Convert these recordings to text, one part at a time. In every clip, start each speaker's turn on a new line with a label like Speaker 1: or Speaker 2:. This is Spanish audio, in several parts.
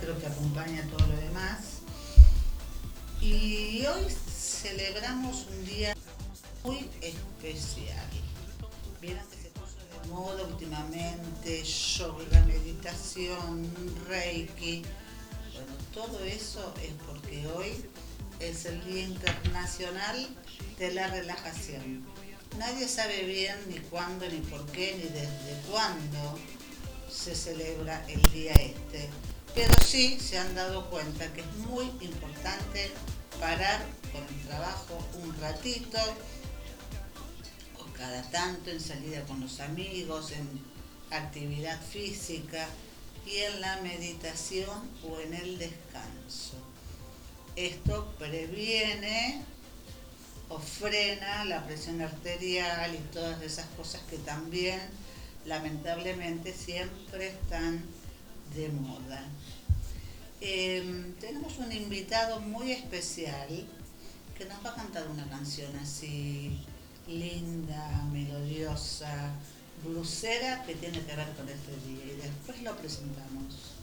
Speaker 1: creo que acompaña todo lo demás. Y hoy celebramos un día muy especial. Vieron que se de moda últimamente yoga, meditación, reiki. Bueno, todo eso es porque hoy es el Día Internacional de la Relajación. Nadie sabe bien ni cuándo, ni por qué, ni desde cuándo se celebra el día este. Pero sí se han dado cuenta que es muy importante parar con el trabajo un ratito, o cada tanto en salida con los amigos, en actividad física y en la meditación o en el descanso. Esto previene o frena la presión arterial y todas esas cosas que también lamentablemente siempre están de moda. Em, tenemos un invitado muy especial que nos va a cantar una canción así linda, melodiosa, blusera que tiene que ver con este día y después lo presentamos.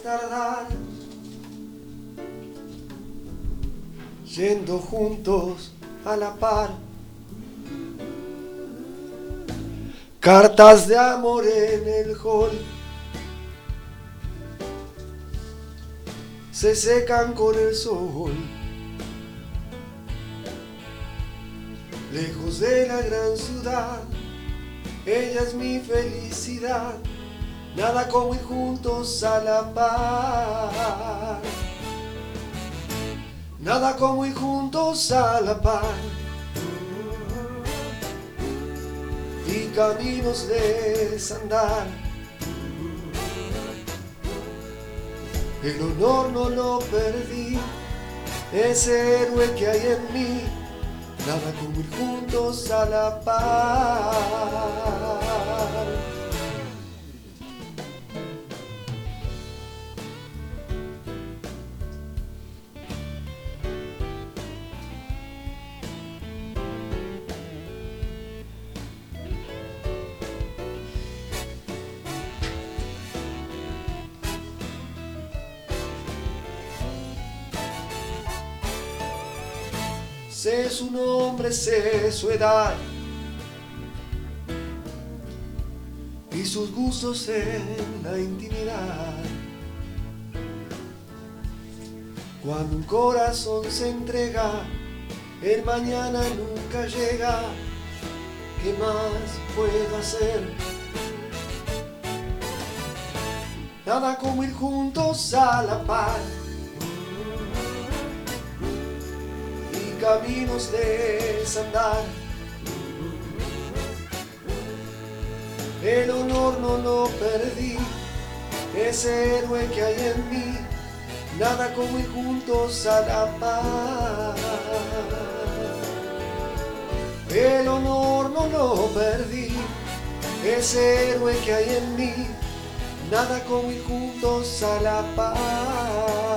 Speaker 2: Tardar, yendo juntos a la par. Cartas de amor en el hall. se secan con el sol. Lejos de la gran ciudad, ella es mi felicidad, nada como ir juntos a la par. Nada como ir juntos a la par. Y caminos desandar. El honor no lo perdí, ese héroe que hay en mí, nada como ir juntos a la par. Su edad y sus gustos en la intimidad. Cuando un corazón se entrega, el mañana nunca llega. ¿Qué más puedo hacer? Nada como ir juntos a la par. Caminos desandar. El honor no lo perdí, ese héroe que hay en mí, nada como ir juntos a la paz. El honor no lo perdí, ese héroe que hay en mí, nada como ir juntos a la paz.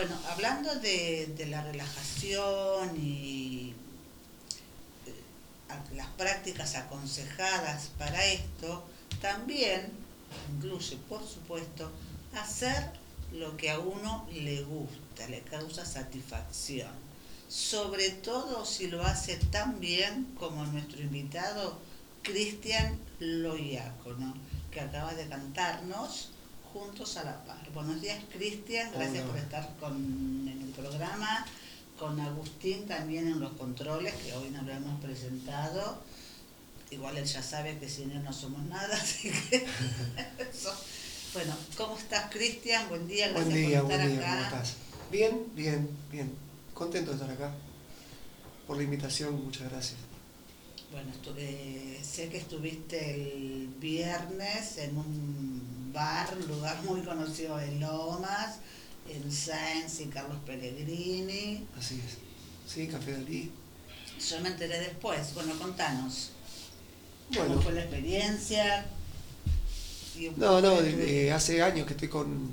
Speaker 1: Bueno, hablando de, la relajación y eh, las prácticas aconsejadas para esto, también incluye, por supuesto, hacer lo que a uno le gusta, le causa satisfacción. Sobre todo si lo hace tan bien como nuestro invitado Cristian Loiacono, que acaba de cantarnos juntos a la par. Buenos días Cristian, gracias por estar con, en el programa, con Agustín también en los controles, que hoy nos lo hemos presentado. Igual él ya sabe que sin él no somos nada, así que Bueno, ¿cómo estás, Cristian? Buen día,
Speaker 2: gracias buen día, por estar buen día, acá. ¿Cómo estás? Bien, bien, bien. Contento de estar acá. Por la invitación, muchas gracias.
Speaker 1: Bueno, eh, sé que estuviste el viernes en un bar, un lugar muy conocido de Lomas, en Sainz y Carlos Pellegrini.
Speaker 2: Así es. Sí, Café Dalí.
Speaker 1: Yo me enteré después. Bueno, contanos. Bueno. ¿Cómo fue la experiencia?
Speaker 2: No, no, eh, hace años que estoy con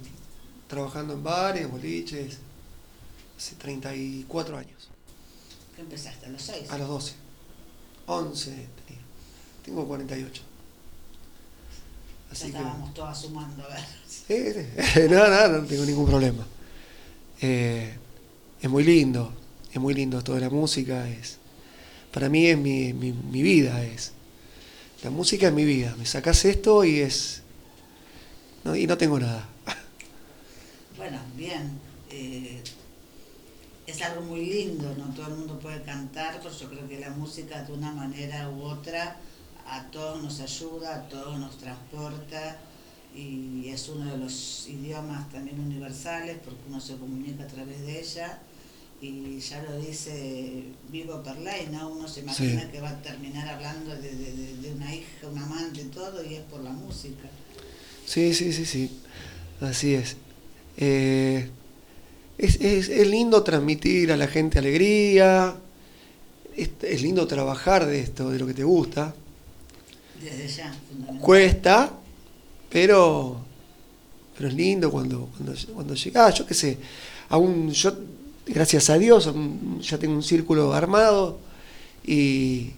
Speaker 2: trabajando en bares, boliches, hace 34 años.
Speaker 1: ¿Qué empezaste? ¿A los 6?
Speaker 2: A los 12. 11 tenía. Tengo 48.
Speaker 1: Así ya estábamos todas sumando, a ver.
Speaker 2: Sí, no, no, no tengo ningún problema. Eh, es muy lindo, es muy lindo toda la música, es para mí es mi, mi, mi vida, es la música es mi vida. Me sacas esto y es y no tengo nada.
Speaker 1: Bueno, bien. Eh, es algo muy lindo, no todo el mundo puede cantar, pero yo creo que la música de una manera u otra a todos nos ayuda, a todos nos transporta y es uno de los idiomas también universales porque uno se comunica a través de ella y ya lo dice Vivo Perlay, ¿no? Uno se imagina que va a terminar hablando de, de una hija, un amante y todo y es por la música.
Speaker 2: Sí, sí, sí, sí. Así es. Eh, es, lindo transmitir a la gente alegría. Es, lindo trabajar de esto, de lo que te gusta. Cuesta, pero, pero es lindo cuando, cuando, cuando llega. Ah, yo qué sé. Aún yo, gracias a Dios, ya tengo un círculo armado y,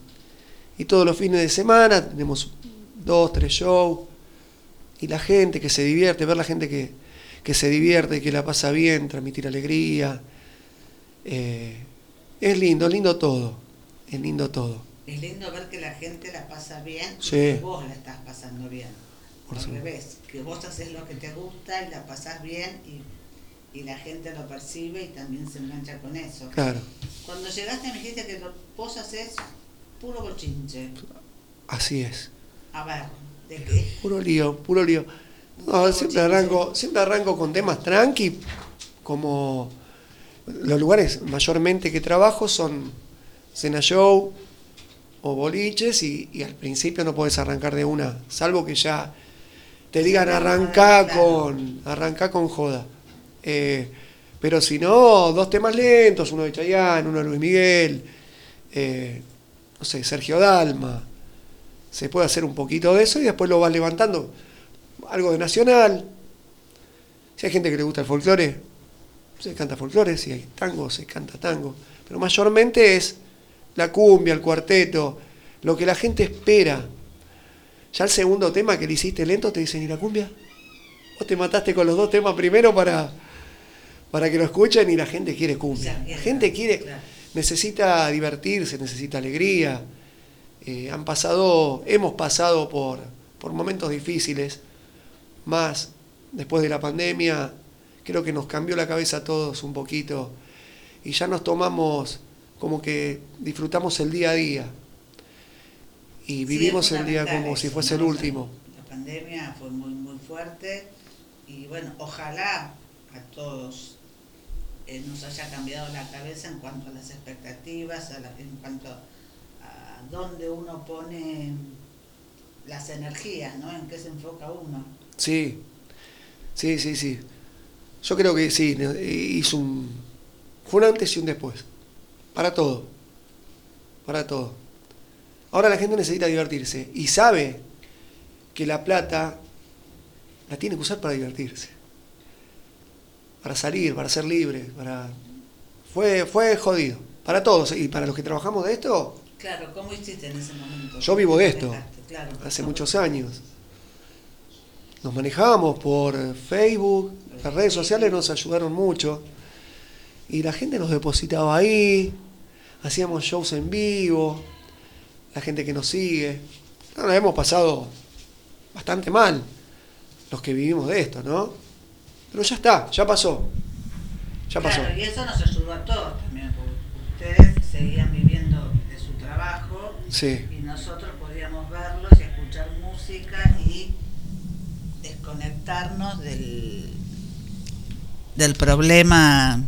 Speaker 2: y todos los fines de semana tenemos dos, tres shows y la gente que se divierte, ver la gente que, que se divierte, que la pasa bien, transmitir alegría. Eh, es lindo, es lindo todo, es lindo todo.
Speaker 1: Es lindo ver que la gente la pasa bien y vos la estás pasando bien. Por Al revés, que vos haces lo que te gusta y la pasás bien y, y, la gente lo percibe y también se engancha con eso.
Speaker 2: Claro.
Speaker 1: Cuando llegaste me dijiste que vos haces puro bochinche.
Speaker 2: Así es.
Speaker 1: A ver,
Speaker 2: Puro lío, puro lío. siempre arranco, siempre arranco con temas tranqui, como los lugares mayormente que trabajo son cena show o boliches y, al principio no puedes arrancar de una, salvo que ya te digan arrancar con, arranca con joda. Eh, pero si no, dos temas lentos, uno de Chayanne, uno de Luis Miguel, eh, no sé, Sergio Dalma, se puede hacer un poquito de eso y después lo vas levantando. Algo de nacional. Si hay gente que le gusta el folclore, se canta folclore, si hay tango, se canta tango. Pero mayormente es la cumbia, el cuarteto, lo que la gente espera. Ya el segundo tema que le hiciste lento te dicen, ¿y la cumbia? Vos te mataste con los dos temas primero para, para que lo escuchen y la gente quiere cumbia. La gente quiere, necesita divertirse, necesita alegría. Eh, han pasado, hemos pasado por, por momentos difíciles, más después de la pandemia, creo que nos cambió la cabeza a todos un poquito y ya nos tomamos como que disfrutamos el día a día y vivimos el día como si fuese el último.
Speaker 1: La pandemia fue muy, muy fuerte y bueno, ojalá a todos eh, nos haya cambiado la cabeza en cuanto a las expectativas, en cuanto dónde uno pone las energías, ¿no? En qué se enfoca uno.
Speaker 2: Sí, sí, sí, sí. Yo creo que sí, hizo un... Fue un antes y un después. Para todo. Para todo. Ahora la gente necesita divertirse y sabe que la plata la tiene que usar para divertirse. Para salir, para ser libre, para... Fue, fue jodido. Para todos. Y para los que trabajamos de esto,
Speaker 1: Claro, ¿cómo hiciste en ese momento?
Speaker 2: Yo vivo de esto, hace muchos años. Nos manejábamos por Facebook, las redes sociales nos ayudaron mucho. Y la gente nos depositaba ahí, hacíamos shows en vivo, la gente que nos sigue. No, la hemos pasado bastante mal, los que vivimos de esto, ¿no? Pero ya está, ya pasó. Ya pasó.
Speaker 1: Y eso nos ayudó a todos también, porque ustedes seguían viviendo de su trabajo
Speaker 2: Sí.
Speaker 1: y nosotros podíamos verlos y escuchar música y desconectarnos del, del problema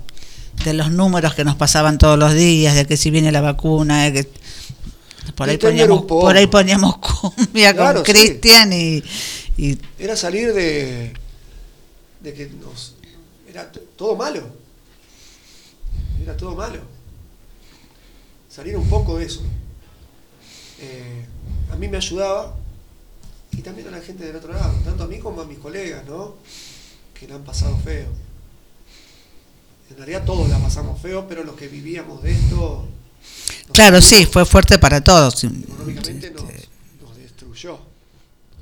Speaker 1: de los números que nos pasaban todos los días, de que si viene la vacuna, de que por ahí poníamos, por ahí poníamos cumbia
Speaker 2: Claro,
Speaker 1: con
Speaker 2: sí.
Speaker 1: Cristian y, y
Speaker 2: Era salir de, de que nos. Era todo malo. Era todo malo. Salir un poco de eso. Eh, a mí me ayudaba y también a la gente del otro lado, tanto a mí como a mis colegas, ¿no? Que la han pasado feo. En realidad todos la pasamos feo, pero los que vivíamos de esto.
Speaker 1: claro, sí, fue fuerte para todos.
Speaker 2: Económicamente nos,
Speaker 1: Este,
Speaker 2: nos destruyó.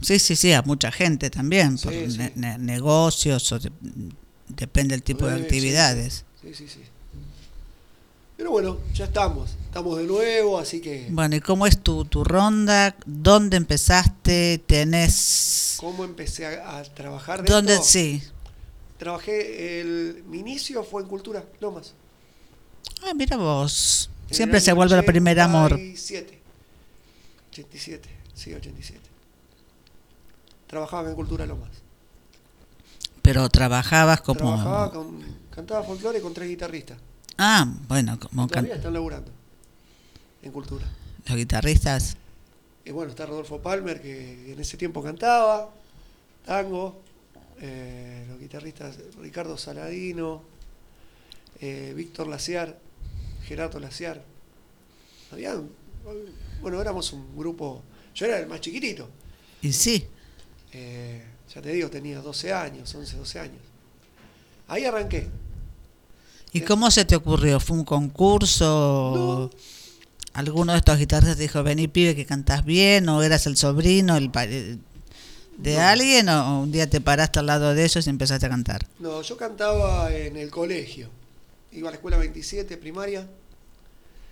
Speaker 1: Sí, sí, sí, a mucha gente también,
Speaker 2: Sí,
Speaker 1: por
Speaker 2: sí.
Speaker 1: ne- ne- negocios, o de- depende del tipo de actividades.
Speaker 2: Sí, sí, sí. Pero bueno, ya estamos. Estamos de nuevo, así que.
Speaker 1: Bueno, ¿y cómo es tu, tu ronda? ¿Dónde empezaste? ¿Tenés...?
Speaker 2: ¿Cómo empecé a, a trabajar de
Speaker 1: ¿Dónde?
Speaker 2: esto?
Speaker 1: Sí.
Speaker 2: Trabajé, el, mi inicio fue en Cultura, Lomas.
Speaker 1: Ah, mira vos. Siempre se vuelve el primer amor.
Speaker 2: 87. 87, sí, 87. Trabajaba en Cultura Lomas.
Speaker 1: Pero trabajabas como...
Speaker 2: Trabajaba con, cantaba folclore con tres guitarristas.
Speaker 1: Ah, bueno, como can-
Speaker 2: están laburando en Cultura.
Speaker 1: los guitarristas.
Speaker 2: Y bueno, está Rodolfo Palmer, que en ese tiempo cantaba, tango, eh, los guitarristas Ricardo Saladino, eh, Víctor Laciar, Gerardo Laciar. Habían, bueno, éramos un grupo, yo era el más chiquitito,
Speaker 1: Y sí,
Speaker 2: eh, ya te digo, tenía 12 años, 11, 12 años. Ahí arranqué.
Speaker 1: ¿y cómo se te ocurrió? ¿Fue un concurso?
Speaker 2: No.
Speaker 1: ¿Alguno de estos guitarristas te dijo, vení pibe que cantás bien? ¿O eras el sobrino el pa- de
Speaker 2: No.
Speaker 1: alguien? ¿O un día te paraste al lado de ellos y empezaste a cantar?
Speaker 2: No, yo cantaba en el colegio. Iba a la escuela 27, primaria.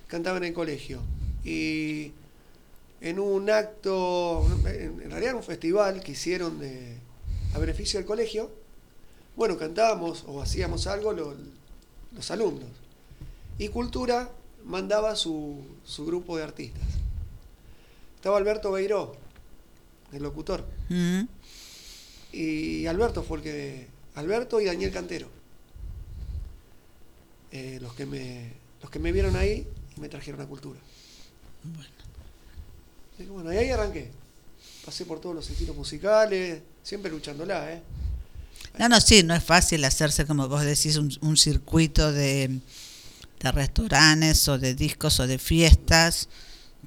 Speaker 2: Cantaba en el colegio. Y en un acto, en realidad era un festival que hicieron de, a beneficio del colegio, bueno, cantábamos o hacíamos algo lo- los alumnos. Y Cultura mandaba su, su grupo de artistas. Estaba Alberto Beiró, el locutor.
Speaker 1: Mm.
Speaker 2: Y Alberto fue el que. Alberto y Daniel Cantero. Eh, los, que me, los que me vieron ahí y me trajeron a cultura. Así que bueno, y ahí arranqué. Pasé por todos los estilos musicales, siempre luchándola, ¿eh?
Speaker 1: No, no, sí, no es fácil hacerse, como vos decís, un, un circuito de, de restaurantes o de discos o de fiestas,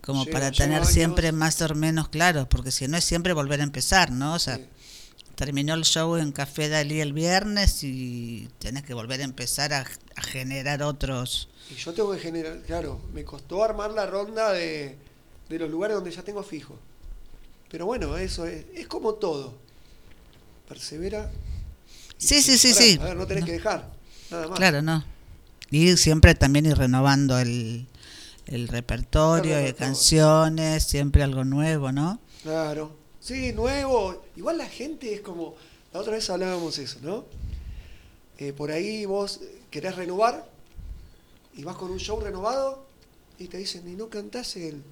Speaker 1: como para tener
Speaker 2: años.
Speaker 1: siempre más o menos claro, porque si no es siempre volver a empezar, ¿no? O sea,
Speaker 2: Sí.
Speaker 1: terminó el show en Café Dalí el viernes y tenés que volver a empezar a, a generar otros.
Speaker 2: Y yo tengo que generar, claro, me costó armar la ronda de, de los lugares donde ya tengo fijo. Pero bueno, eso es, es como todo. Persevera.
Speaker 1: Sí, sí, sí, sí.
Speaker 2: A ver, no tenés
Speaker 1: No.
Speaker 2: que dejar. Nada más.
Speaker 1: Claro, ¿no? Y siempre también ir renovando el, el repertorio de canciones, siempre algo nuevo, ¿no?
Speaker 2: Claro. Sí, nuevo. Igual la gente es como. La otra vez hablábamos eso, ¿no? Eh, por ahí vos querés renovar y vas con un show renovado y te dicen, y no cantás el.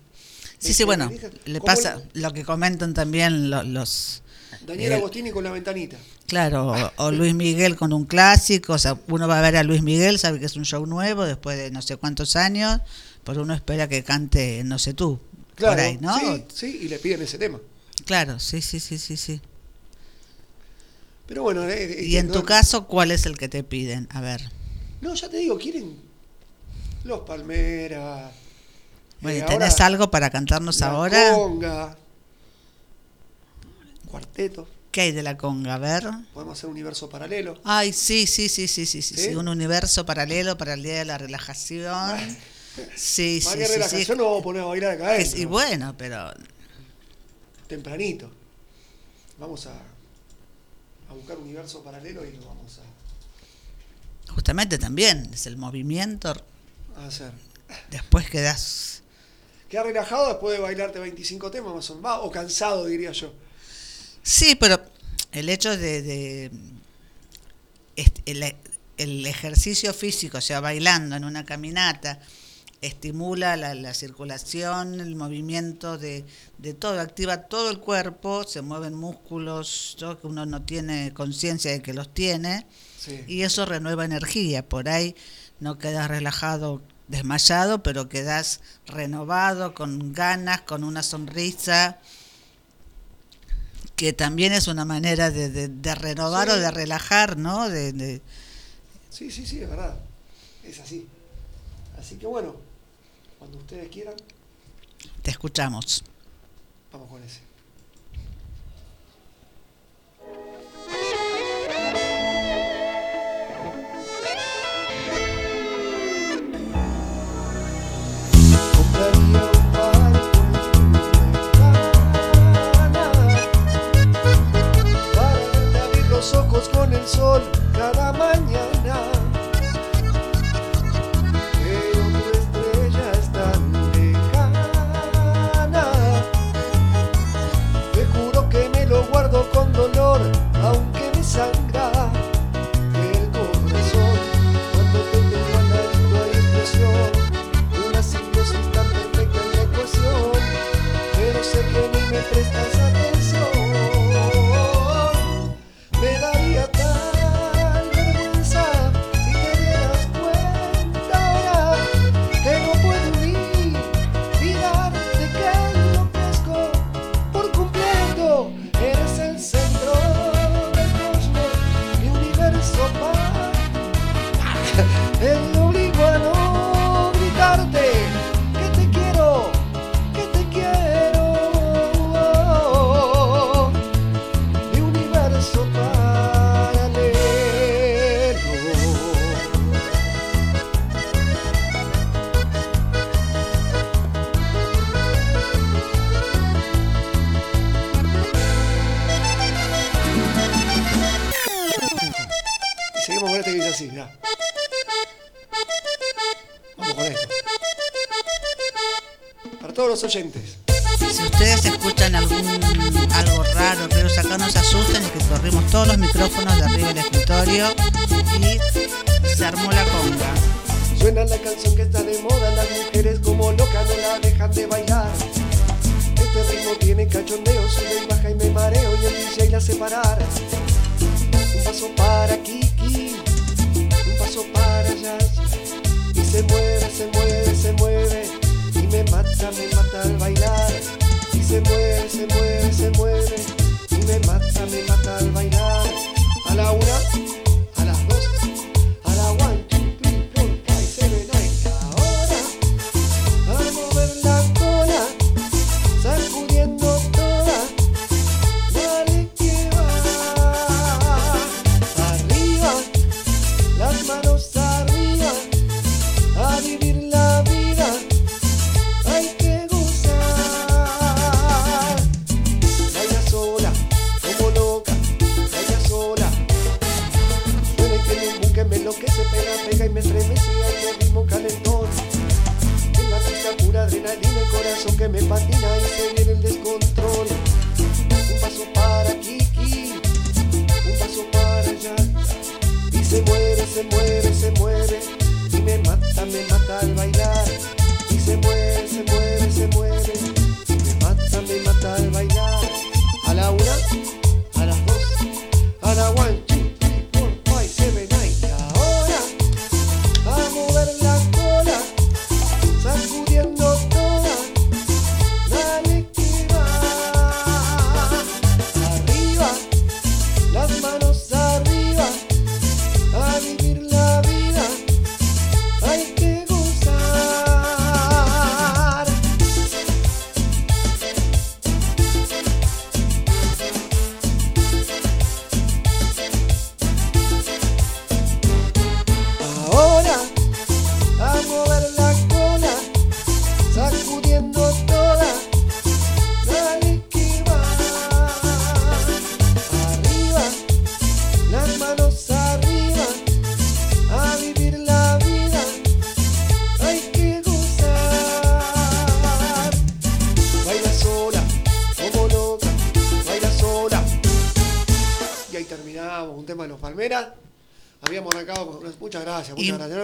Speaker 1: Sí,
Speaker 2: el
Speaker 1: sí,
Speaker 2: que
Speaker 1: bueno,
Speaker 2: maneja".
Speaker 1: le pasa lo que comentan también lo- los...
Speaker 2: el Daniel
Speaker 1: eh,
Speaker 2: Agostini con la ventanita.
Speaker 1: Claro, o, o Luis Miguel con un clásico, o sea, uno va a ver a Luis Miguel, sabe que es un show nuevo después de no sé cuántos años, pero uno espera que cante, no sé tú,
Speaker 2: Claro.
Speaker 1: por ahí, ¿no?
Speaker 2: Sí, sí, y le piden ese tema.
Speaker 1: Claro, sí, sí, sí, sí, sí.
Speaker 2: Pero bueno, eh, eh,
Speaker 1: Y en
Speaker 2: no-
Speaker 1: tu caso, ¿cuál es el que te piden? A ver.
Speaker 2: No, ya te digo, quieren los Palmeras.
Speaker 1: Bueno,
Speaker 2: eh,
Speaker 1: ¿tenés
Speaker 2: ahora
Speaker 1: algo para cantarnos
Speaker 2: la
Speaker 1: ahora?
Speaker 2: Conga. Cuarteto.
Speaker 1: ¿Qué hay de la conga? A ver.
Speaker 2: Podemos hacer universo paralelo.
Speaker 1: Ay, sí, sí, sí, sí, sí, sí,
Speaker 2: ¿Sí?
Speaker 1: sí, un universo paralelo para el día de la relajación. Sí,
Speaker 2: Más
Speaker 1: sí,
Speaker 2: que
Speaker 1: sí,
Speaker 2: relajación
Speaker 1: sí.
Speaker 2: nos vamos a poner a bailar acá adentro.
Speaker 1: sí, bueno, pero
Speaker 2: Tempranito. Vamos a, a buscar universo paralelo y lo vamos a,
Speaker 1: Justamente también es el movimiento.
Speaker 2: Hacer.
Speaker 1: Después quedas.
Speaker 2: Quedas relajado después de bailarte 25 temas más o menos. O cansado, diría yo.
Speaker 1: Sí, pero el hecho de, el, ejercicio físico, o sea, bailando en una caminata, estimula la, circulación, el movimiento de, todo, activa todo el cuerpo, se mueven músculos que uno no tiene conciencia de que los tiene, y eso renueva energía. Por ahí no quedas relajado, desmayado, pero quedas renovado, con ganas, con una sonrisa que también es una manera de, de, renovar o de relajar, ¿no? De,
Speaker 2: Sí, sí, sí, es verdad. Es así. Así que bueno, cuando ustedes quieran.
Speaker 1: Te escuchamos.
Speaker 2: Oyentes.
Speaker 1: Si ustedes escuchan algún algo raro, pero acá no se asusten, es que corrimos todos los micrófonos de arriba del escritorio y se armó la conga.
Speaker 2: Suena la canción que está de moda, las mujeres como locas no la dejan de bailar. Este ritmo tiene cachondeo, sube y baja y me mareo y el DJ la separar. Un paso para Kiki, un paso para Jazz. Y se mueve mata, me mata al bailar. Y se mueve, se mueve, se mueve. Y me mata, me mata al bailar. que me patina y se viene el descontrol. Un paso para Kiki, un paso para allá. Y se mueve, se mueve, se mueve. Y me mata, me mata al bailar.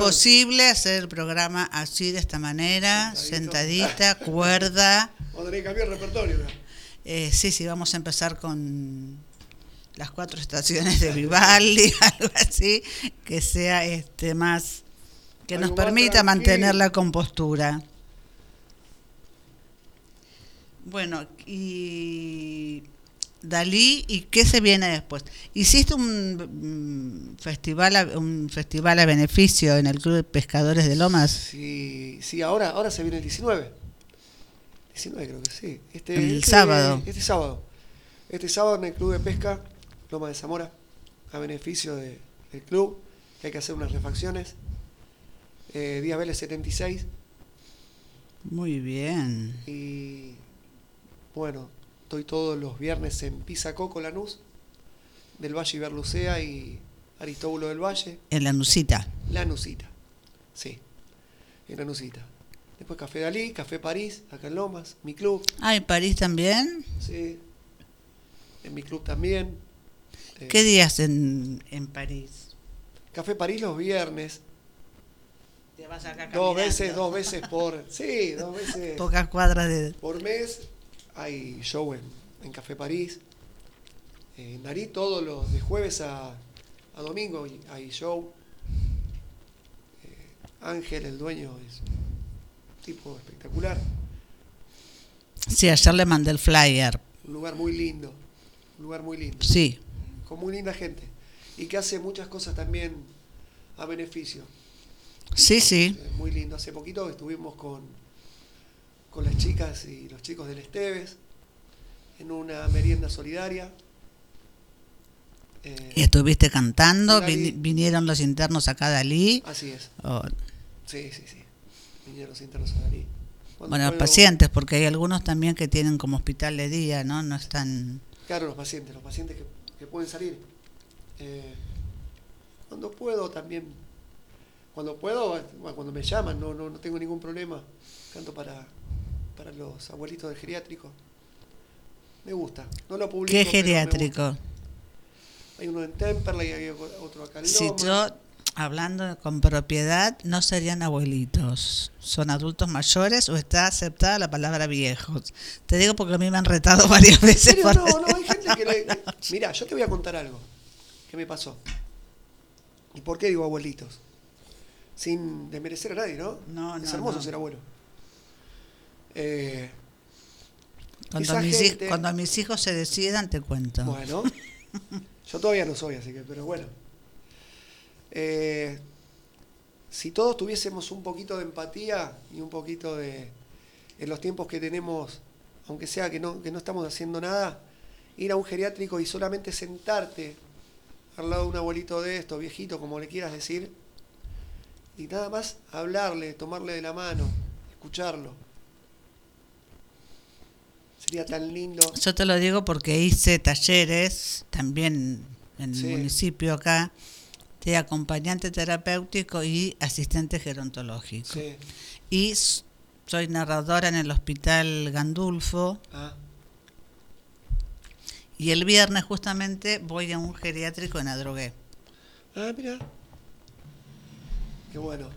Speaker 1: Imposible hacer el programa así, de esta manera,
Speaker 2: Sentadito.
Speaker 1: sentadita, cuerda.
Speaker 2: Vamos a tener que cambiar el repertorio. ¿no?
Speaker 1: Eh, sí, sí, vamos a empezar con las cuatro estaciones de Vivaldi, algo así, que sea este más que nos permita mantener la compostura. Bueno, y Dalí, ¿y qué se viene después? Hiciste un mm, festival a, un festival a beneficio en el Club de Pescadores de Lomas.
Speaker 2: Sí, sí, ahora, ahora se viene el 19. 19 creo que sí. Este,
Speaker 1: El
Speaker 2: este-
Speaker 1: sábado.
Speaker 2: Este sábado. Este sábado en el Club de Pesca, Loma de Zamora, a beneficio de- del club, que hay que hacer unas refacciones. Eh, Díaz Vélez 76.
Speaker 1: Muy bien.
Speaker 2: Y bueno, estoy todos los viernes en Pisacoco, Lanús, del Valle Iberlucea y Aristóbulo del Valle.
Speaker 1: En la Nusita.
Speaker 2: Lanusita. Sí, en Lanusita. Después Café Dalí, Café París, acá en Lomas, mi club,
Speaker 1: Ah, en París también.
Speaker 2: sí. En mi club también. Eh,
Speaker 1: ¿Qué días en, en París?
Speaker 2: Café París los viernes,
Speaker 1: Te vas acá
Speaker 2: dos veces, dos veces por, sí, dos veces
Speaker 1: Pocas cuadras de...
Speaker 2: por mes. Hay show en, en Café París. En Darí todos los de jueves a, a domingo hay- hay show. Eh, Ángel, el dueño, es un tipo espectacular.
Speaker 1: Sí, ayer le mandé el flyer.
Speaker 2: Un lugar muy lindo. Un lugar muy lindo.
Speaker 1: Sí.
Speaker 2: Con muy linda gente. Y que hace muchas cosas también a beneficio.
Speaker 1: Sí, sí.
Speaker 2: Eh, Muy lindo. Hace poquito estuvimos con, con las chicas y los chicos del Esteves en una merienda solidaria. Eh,
Speaker 1: estuviste cantando, vin- vinieron los internos acá de Dalí.
Speaker 2: así es.
Speaker 1: Oh,
Speaker 2: Sí, sí, sí. Vinieron los internos a Dalí.
Speaker 1: Bueno,
Speaker 2: puedo-
Speaker 1: pacientes, porque hay algunos también que tienen como hospital de día, ¿no? No están...
Speaker 2: Claro, los pacientes, los pacientes que, que pueden salir. Eh, cuando puedo también, cuando puedo, bueno, cuando me llaman, no, no, no tengo ningún problema. Canto para, para los abuelitos del geriátrico. Me gusta. No lo publico.
Speaker 1: ¿Qué geriátrico?
Speaker 2: Hay uno en Temperley, hay otro acá en
Speaker 1: Si yo, hablando con propiedad, no serían abuelitos. ¿Son adultos mayores o está aceptada la palabra viejos? Te digo porque a mí me han retado varias
Speaker 2: ¿En
Speaker 1: veces.
Speaker 2: No, no, hay gente que le... Mira, yo te voy a contar algo que me pasó. ¿Y por qué digo abuelitos? Sin desmerecer a nadie, ¿no?
Speaker 1: No,
Speaker 2: Es
Speaker 1: no,
Speaker 2: hermoso
Speaker 1: no.
Speaker 2: ser abuelo. Eh,
Speaker 1: Cuando mis, hij-
Speaker 2: gente-
Speaker 1: cuando mis hijos se decidan, te cuento.
Speaker 2: bueno, yo todavía no soy, así que, pero bueno. Eh, si todos tuviésemos un poquito de empatía y un poquito de, en los tiempos que tenemos, aunque sea que no, que no estamos haciendo nada, ir a un geriátrico y solamente sentarte al lado de un abuelito de esto, viejito, como le quieras decir, y nada más hablarle, tomarle de la mano, escucharlo. Sería tan lindo.
Speaker 1: Yo te lo digo porque hice talleres también en el
Speaker 2: Sí.
Speaker 1: municipio acá de acompañante terapéutico y asistente gerontológico.
Speaker 2: Sí.
Speaker 1: Y soy narradora en el hospital Gandulfo
Speaker 2: Ah,
Speaker 1: y el viernes justamente voy a un geriátrico en Adrogué.
Speaker 2: ah mira. Qué bueno.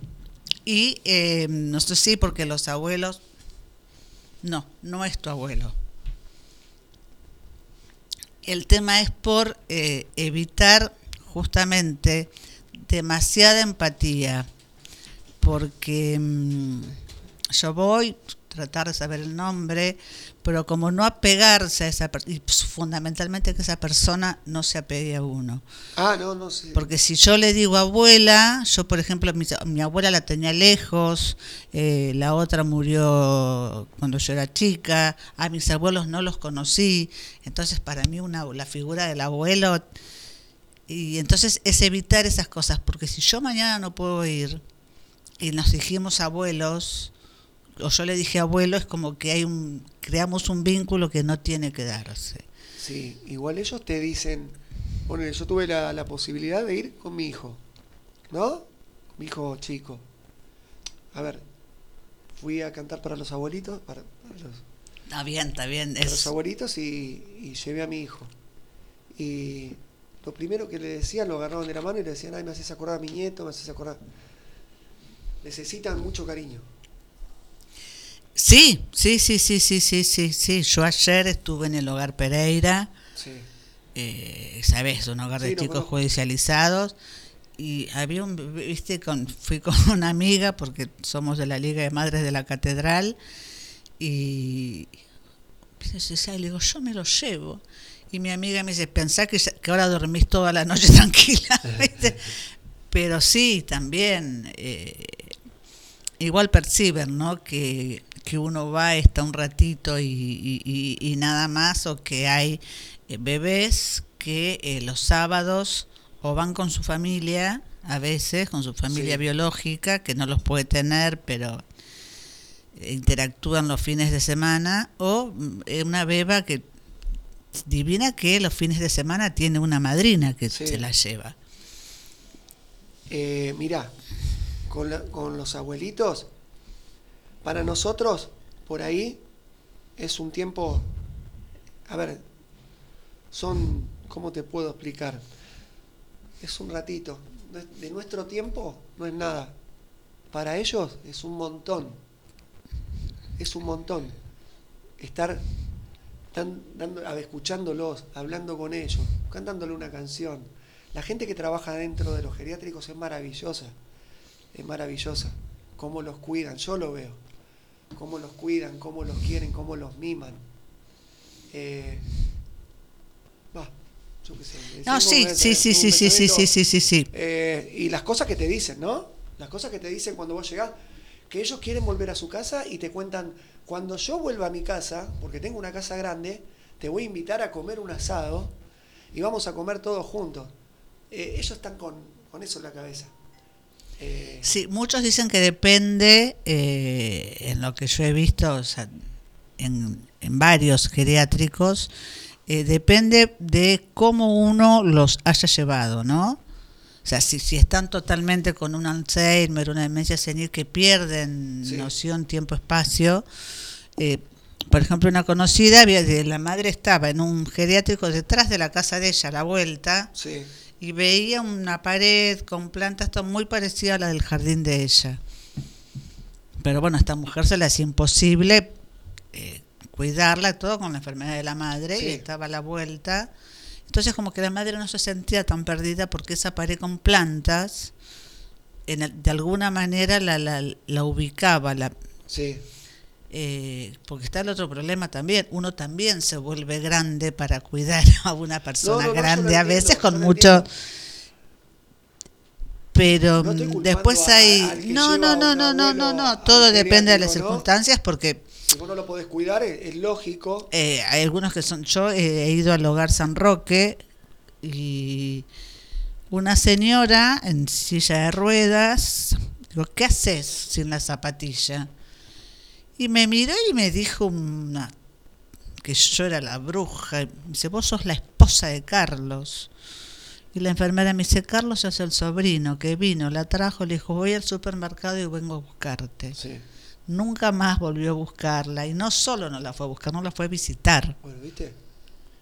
Speaker 1: Y eh, no sé si porque los abuelos... No, no es tu abuelo. El tema es por eh, evitar justamente demasiada empatía, porque mm, yo voy tratar de saber el nombre, pero como no apegarse a esa persona, y pues, fundamentalmente que esa persona no se apegue a uno.
Speaker 2: Ah, no, no, sí.
Speaker 1: Porque si yo le digo abuela, yo por ejemplo, mi, mi abuela la tenía lejos, eh, la otra murió cuando yo era chica, a mis abuelos no los conocí, entonces para mí una, la figura del abuelo, y entonces es evitar esas cosas, porque si yo mañana no puedo ir y nos dijimos abuelos, o yo le dije abuelo, es como que hay un, creamos un vínculo que no tiene que darse.
Speaker 2: Sí, igual ellos te dicen, bueno, yo tuve la, la posibilidad de ir con mi hijo, ¿no? Mi hijo chico. A ver, fui a cantar para los abuelitos, para, para los,
Speaker 1: Está bien, está bien.
Speaker 2: para los abuelitos y, y llevé a mi hijo. Y lo primero que le decían, lo agarraban de la mano y le decían, ay, me haces acordar a mi nieto, me haces acordar. Necesitan mucho cariño.
Speaker 1: Sí, sí, sí, sí, sí, sí, sí, sí. Yo ayer estuve en el hogar Pereira,
Speaker 2: Sí.
Speaker 1: eh, ¿sabes? Un hogar de
Speaker 2: Sí,
Speaker 1: chicos judicializados. Y había un, viste, con, fui con una amiga porque somos de la Liga de Madres de la Catedral y le digo, yo me lo llevo. Y mi amiga me dice, pensá que, ya- que ahora dormís toda la noche tranquila, ¿viste? Pero sí, también, eh, igual perciben, ¿no? Que, que uno va, está un ratito y, y- y- y nada más, o que hay eh, bebés que eh, los sábados o van con su familia, a veces, con su familia
Speaker 2: Sí.
Speaker 1: biológica, que no los puede tener, pero interactúan los fines de semana, o mm, eh, una beba que divina que los fines de semana tiene una madrina que
Speaker 2: Sí.
Speaker 1: se la lleva.
Speaker 2: Eh, mirá, con, la- con los abuelitos, para nosotros, por ahí, es un tiempo, a ver, son, ¿cómo te puedo explicar? Es un ratito. De, nuestro tiempo no es nada. Para ellos es un montón. Es un montón. Estar tan- escuchándolos, hablando con ellos, cantándole una canción. La gente que trabaja dentro de los geriátricos es maravillosa. Es maravillosa. Cómo los cuidan, yo lo veo. Cómo los cuidan, cómo los quieren, cómo los miman. Eh, va, yo qué sé.
Speaker 1: No, sí,
Speaker 2: un
Speaker 1: sí, sí, sí, sí, sí, sí, sí, sí, sí.
Speaker 2: eh, y las cosas que te dicen, ¿no? Las cosas que te dicen cuando vos llegás, que ellos quieren volver a su casa y te cuentan, cuando yo vuelva a mi casa, porque tengo una casa grande, te voy a invitar a comer un asado y vamos a comer todos juntos. Eh, ellos están con, con eso en la cabeza. Eh,
Speaker 1: Sí, muchos dicen que depende, eh, en lo que yo he visto, o sea, en, en varios geriátricos, eh, depende de cómo uno los haya llevado, ¿no? O sea, si, si están totalmente con un Alzheimer, una demencia senil que pierden
Speaker 2: Sí.
Speaker 1: noción, tiempo, espacio. eh, por ejemplo, una conocida, la madre estaba en un geriátrico detrás de la casa de ella, a la vuelta,
Speaker 2: sí,
Speaker 1: y veía una pared con plantas muy parecida a la del jardín de ella. Pero bueno, a esta mujer se le hacía imposible eh, cuidarla, todo con la enfermedad de la madre,
Speaker 2: Sí.
Speaker 1: y estaba a la vuelta. Entonces como que la madre no se sentía tan perdida porque esa pared con plantas, en el- de alguna manera la, la, la ubicaba, la,
Speaker 2: sí.
Speaker 1: Eh, porque está el otro problema también, uno también se vuelve grande para cuidar a una persona
Speaker 2: no, no, yo
Speaker 1: grande, a veces con mucho... Pero después hay... no, no, no, no, no, no, no, todo depende de las circunstancias porque
Speaker 2: Si vos no lo podés cuidar, es, es lógico.
Speaker 1: eh, hay algunos que son... Yo he ido al hogar San Roque y una señora en silla de ruedas, digo, ¿qué haces sin la zapatilla? Y me miró y me dijo una, que yo era la bruja. y me dice, vos sos la esposa de Carlos. Y la enfermera me dice, Carlos es el sobrino que vino, la trajo, le dijo, voy al supermercado y vengo a buscarte.
Speaker 2: Sí.
Speaker 1: Nunca más volvió a buscarla. Y no solo no la fue a buscar, no la fue a visitar.
Speaker 2: Bueno, ¿viste?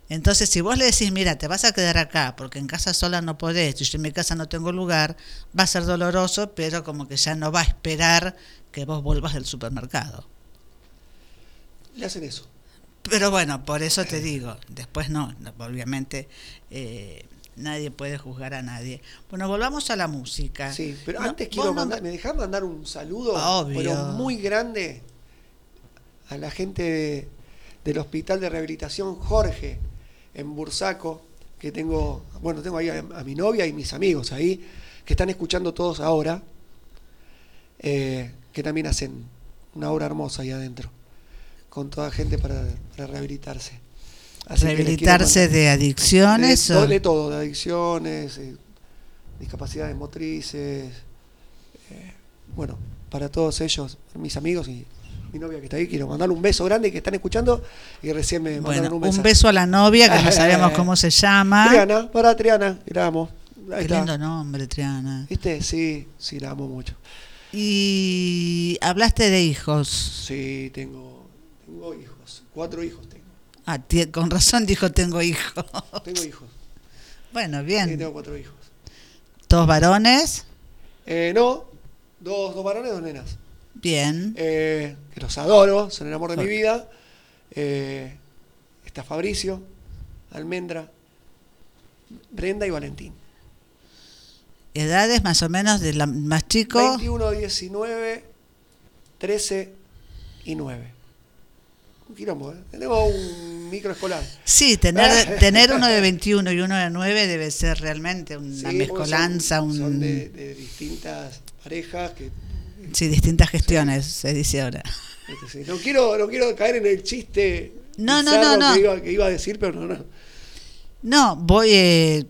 Speaker 1: Entonces, si vos le decís, mira, te vas a quedar acá, porque en casa sola no podés, y yo en mi casa no tengo lugar, va a ser doloroso, pero como que ya no va a esperar que vos vuelvas del supermercado.
Speaker 2: Le hacen eso.
Speaker 1: Pero bueno, por eso te digo, después no, no, obviamente eh, nadie puede juzgar a nadie. Bueno, volvamos a la música.
Speaker 2: Sí, pero
Speaker 1: No,
Speaker 2: antes quiero
Speaker 1: no-
Speaker 2: mandar, ¿me dejás mandar un saludo?
Speaker 1: Obvio.
Speaker 2: Pero muy grande a la gente de- del Hospital de Rehabilitación Jorge en Bursaco, que tengo, bueno, tengo ahí a, a mi novia y mis amigos ahí, que están escuchando todos ahora, eh, que también hacen una obra hermosa ahí adentro, con toda gente para, para rehabilitarse. Así
Speaker 1: Rehabilitarse de adicciones.
Speaker 2: de,
Speaker 1: o-
Speaker 2: todo, de todo, de adicciones, eh, discapacidades motrices. eh, bueno, para todos ellos, mis amigos y mi novia que está ahí, quiero mandarle un beso grande que están escuchando y recién me mandaron
Speaker 1: bueno,
Speaker 2: un
Speaker 1: un
Speaker 2: beso.
Speaker 1: beso a la novia, que no sabemos cómo se llama.
Speaker 2: Triana, para Triana, que la amo. Ahí
Speaker 1: Qué
Speaker 2: está.
Speaker 1: lindo nombre, Triana.
Speaker 2: ¿Viste? Sí, sí, la amo mucho.
Speaker 1: Y hablaste de hijos.
Speaker 2: Sí, tengo, tengo hijos, cuatro hijos tengo.
Speaker 1: Ah, con razón dijo tengo hijos.
Speaker 2: Tengo hijos.
Speaker 1: Bueno,
Speaker 2: Sí,
Speaker 1: bien.
Speaker 2: tengo cuatro hijos.
Speaker 1: ¿Todos varones?
Speaker 2: Eh, no, dos, dos varones, dos nenas.
Speaker 1: Bien.
Speaker 2: Eh, que los adoro, son el amor de mi vida. Eh, está Fabricio, Almendra, Brenda y Valentín.
Speaker 1: Edades más o menos de la más chico.
Speaker 2: 21, 19, 13 y 9. Un quilombo, ¿eh? Tenemos un microescolar.
Speaker 1: Sí, tener, tener uno de 21 y uno de 9 debe ser realmente una
Speaker 2: Sí,
Speaker 1: mezcolanza,
Speaker 2: son,
Speaker 1: un,
Speaker 2: son de, de distintas parejas que
Speaker 1: sí, distintas gestiones, se dice ahora.
Speaker 2: este, sí. no quiero no quiero caer en el chiste
Speaker 1: No, no, no, no.
Speaker 2: Que, iba, que iba a decir pero no no
Speaker 1: No, voy. eh,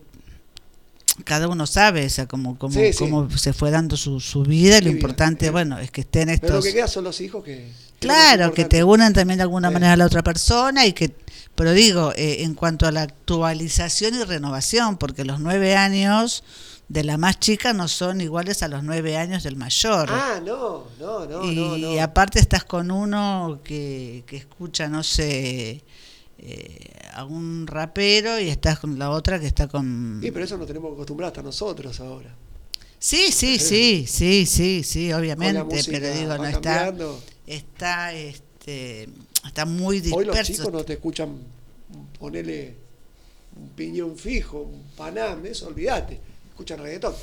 Speaker 1: cada uno sabe, o sea, cómo, cómo,
Speaker 2: Sí, sí.
Speaker 1: cómo se fue dando su, su vida. y Lo
Speaker 2: vida,
Speaker 1: importante,
Speaker 2: eh.
Speaker 1: bueno, es que estén
Speaker 2: pero lo
Speaker 1: estos.
Speaker 2: que queda son los hijos que
Speaker 1: Claro, que te unan también de alguna manera a la otra persona y que, pero digo, eh, en cuanto a la actualización y renovación, porque los nueve años de la más chica no son iguales a los nueve años del mayor.
Speaker 2: ah no no no
Speaker 1: y
Speaker 2: no, no.
Speaker 1: aparte estás con uno que, que escucha, no sé, eh, a un rapero y estás con la otra que está con...
Speaker 2: Sí, pero eso nos tenemos que acostumbrar hasta nosotros ahora
Speaker 1: Sí, sí, sí, sí, sí, sí, obviamente,
Speaker 2: música
Speaker 1: pero digo, no está, está, este, está muy
Speaker 2: hoy los
Speaker 1: disperso.
Speaker 2: chicos no te escuchan ponerle un piñón fijo un panam eso olvídate escuchan reggaetón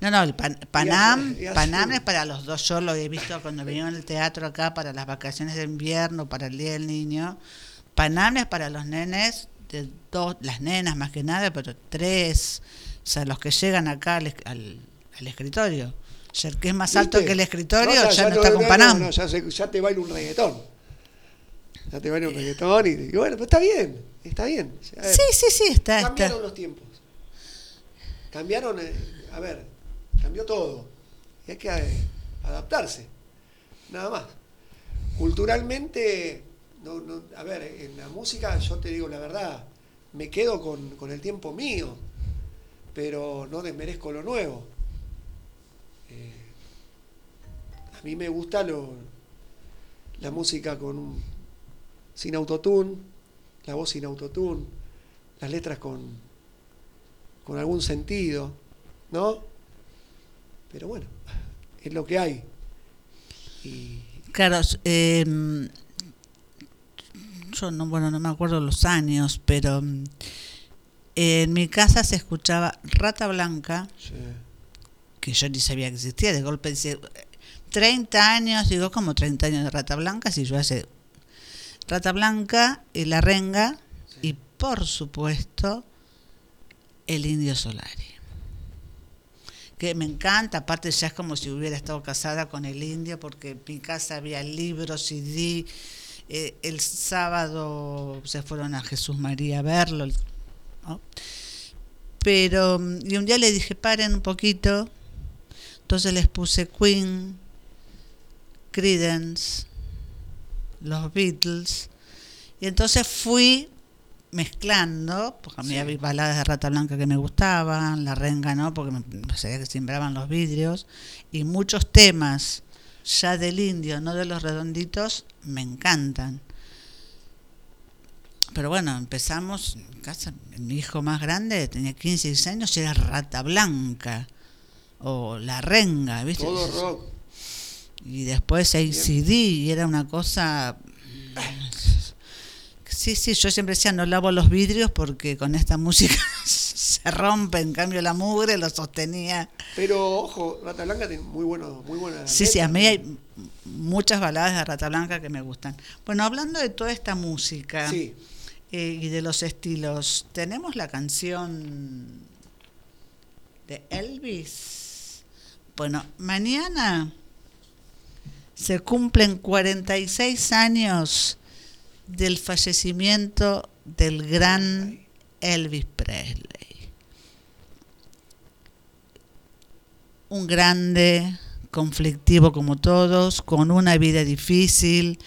Speaker 1: No, no, el pan- Panam,
Speaker 2: hace- y hace-
Speaker 1: Panam es para los dos, yo lo he visto cuando vinieron al teatro acá para las vacaciones de invierno, para el Día del Niño. Panam es para los nenes, de dos, las nenas más que nada, pero tres, o sea, los que llegan acá al, al- al escritorio. El que es más alto
Speaker 2: ¿Viste?
Speaker 1: que el escritorio
Speaker 2: ya-
Speaker 1: ya,
Speaker 2: ya
Speaker 1: no está con Panam.
Speaker 2: no, ya, se- ya te baila un reggaetón. Ya te baila un reggaetón y, y bueno, pero está bien, está bien. Ver,
Speaker 1: Sí, sí, sí, está,
Speaker 2: cambiaron
Speaker 1: está.
Speaker 2: los tiempos. Cambiaron, eh, a ver, cambió todo. Y hay que eh, adaptarse, nada más. Culturalmente, no, a ver, en la música yo te digo la verdad, me quedo con, con el tiempo mío, pero no desmerezco lo nuevo. Eh, a mí me gusta lo, la música con sin autotune, la voz sin autotune, las letras con, con algún sentido, ¿no? Pero bueno, es lo que hay.
Speaker 1: Claro, eh, no, bueno, no me acuerdo los años, pero mm, en mi casa se escuchaba Rata Blanca,
Speaker 2: sí,
Speaker 1: que yo ni sabía que existía, de golpe dice, 30 años, digo, como 30 años de Rata Blanca, si yo hace Rata Blanca y La Renga, y por supuesto, el Indio Solari. Que me encanta, aparte ya es como si hubiera estado casada con el indio, porque en mi casa había libros, CD. Eh, el sábado se fueron a Jesús María a verlo. ¿no? Pero, y un día le dije, paren un poquito. Entonces les puse Queen, Creedence, los Beatles. Y entonces fui mezclando, porque a mí
Speaker 2: Sí.
Speaker 1: había baladas de Rata Blanca que me gustaban, La Renga no, porque me me sabía que simbraban los vidrios, y muchos temas ya del indio, no de los redonditos, me encantan. Pero bueno, empezamos en casa, mi hijo más grande tenía 15, 16 años y era Rata Blanca o La Renga, ¿viste?
Speaker 2: todo rock.
Speaker 1: Y después ACD y era una cosa... Sí, sí, yo siempre decía, no lavo los vidrios porque con esta música se rompe, en cambio la mugre lo sostenía.
Speaker 2: Pero ojo, Rata Blanca tiene muy bueno, muy buena.
Speaker 1: Sí, sí, a mí hay muchas baladas de Rata Blanca que me gustan. Bueno, hablando de toda esta música
Speaker 2: Sí,
Speaker 1: eh, y de los estilos, tenemos la canción de Elvis. Bueno, mañana se cumplen 46 años del fallecimiento del gran Elvis Presley. Un grande, conflictivo como todos, con una vida difícil,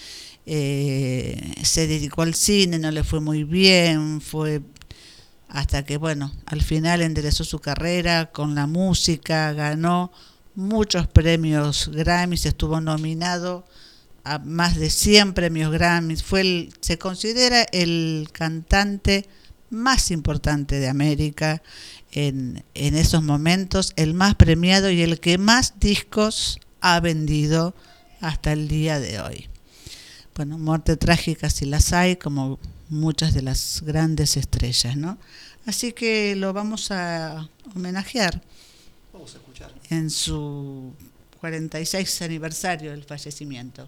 Speaker 1: eh, se dedicó al cine, no le fue muy bien, fue hasta que, bueno, al final enderezó su carrera con la música, ganó muchos premios Grammys, estuvo nominado a más de 100 premios Grammys, fue el, se considera el cantante más importante de América en, en esos momentos, el más premiado y el que más discos ha vendido hasta el día de hoy. Bueno, muerte trágica si las hay, como muchas de las grandes estrellas, ¿no? Así que lo vamos a homenajear
Speaker 2: Vamos a escuchar.
Speaker 1: en su 46 aniversario del fallecimiento.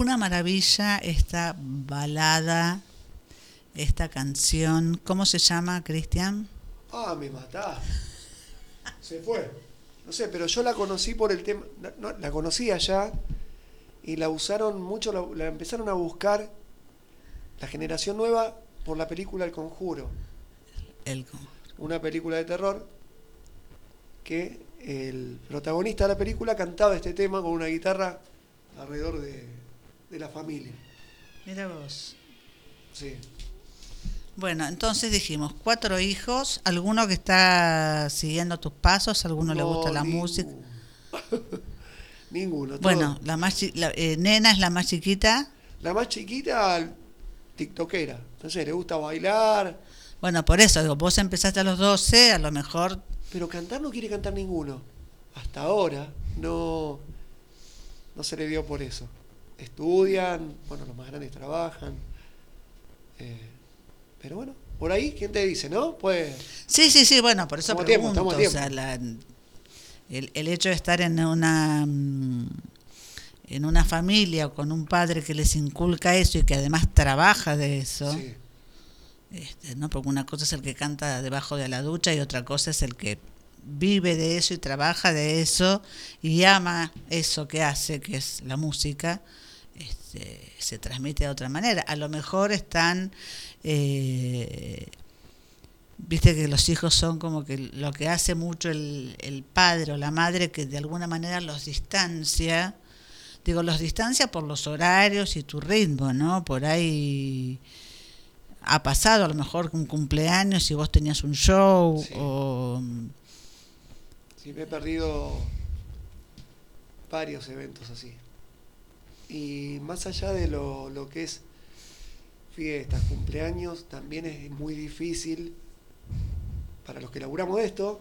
Speaker 1: una maravilla esta balada, esta canción. ¿Cómo se llama, Cristian?
Speaker 2: Ah, me matás. Se fue. No sé, pero yo la conocí por el tema. no, la conocí allá y la usaron mucho, la, la empezaron a buscar la generación nueva por la película El Conjuro.
Speaker 1: El,
Speaker 2: Una película de terror que el protagonista de la película cantaba este tema con una guitarra alrededor de, de la familia.
Speaker 1: mira vos.
Speaker 2: Sí.
Speaker 1: Bueno, entonces dijimos, cuatro hijos, alguno que está siguiendo tus pasos, alguno le gusta la
Speaker 2: ninguno.
Speaker 1: música.
Speaker 2: Ninguno. todo-
Speaker 1: Bueno, la más la, eh, nena es la más chiquita.
Speaker 2: La más chiquita, tiktokera. Entonces le gusta bailar,
Speaker 1: Bueno, por eso, digo, vos empezaste a los 12, a lo mejor
Speaker 2: pero cantar no quiere cantar ninguno. Hasta ahora no, no se le dio por eso. Estudian, bueno, los más grandes trabajan. eh, pero bueno, por ahí, ¿quién te dice, no? Pues,
Speaker 1: Sí, sí, sí, bueno, por eso
Speaker 2: tiempo,
Speaker 1: pregunto. o sea, la- el, el hecho de estar en una mm, en una familia o con un padre que les inculca eso y que además trabaja de eso,
Speaker 2: sí.
Speaker 1: este, ¿no? Porque una cosa es el que canta debajo de la ducha y otra cosa es el que vive de eso y trabaja de eso y ama eso que hace, que es la música, este, se transmite de otra manera. A lo mejor están eh, viste que los hijos son como que lo que hace mucho el, el padre o la madre que de alguna manera los distancia. Digo, los distancia por los horarios y tu ritmo, ¿no? Por ahí ha pasado a lo mejor un cumpleaños y vos tenías un show
Speaker 2: Sí.
Speaker 1: o
Speaker 2: Sí, me he perdido varios eventos así. Y más allá de lo, lo que es fiestas, cumpleaños, también es muy difícil para los que laburamos de esto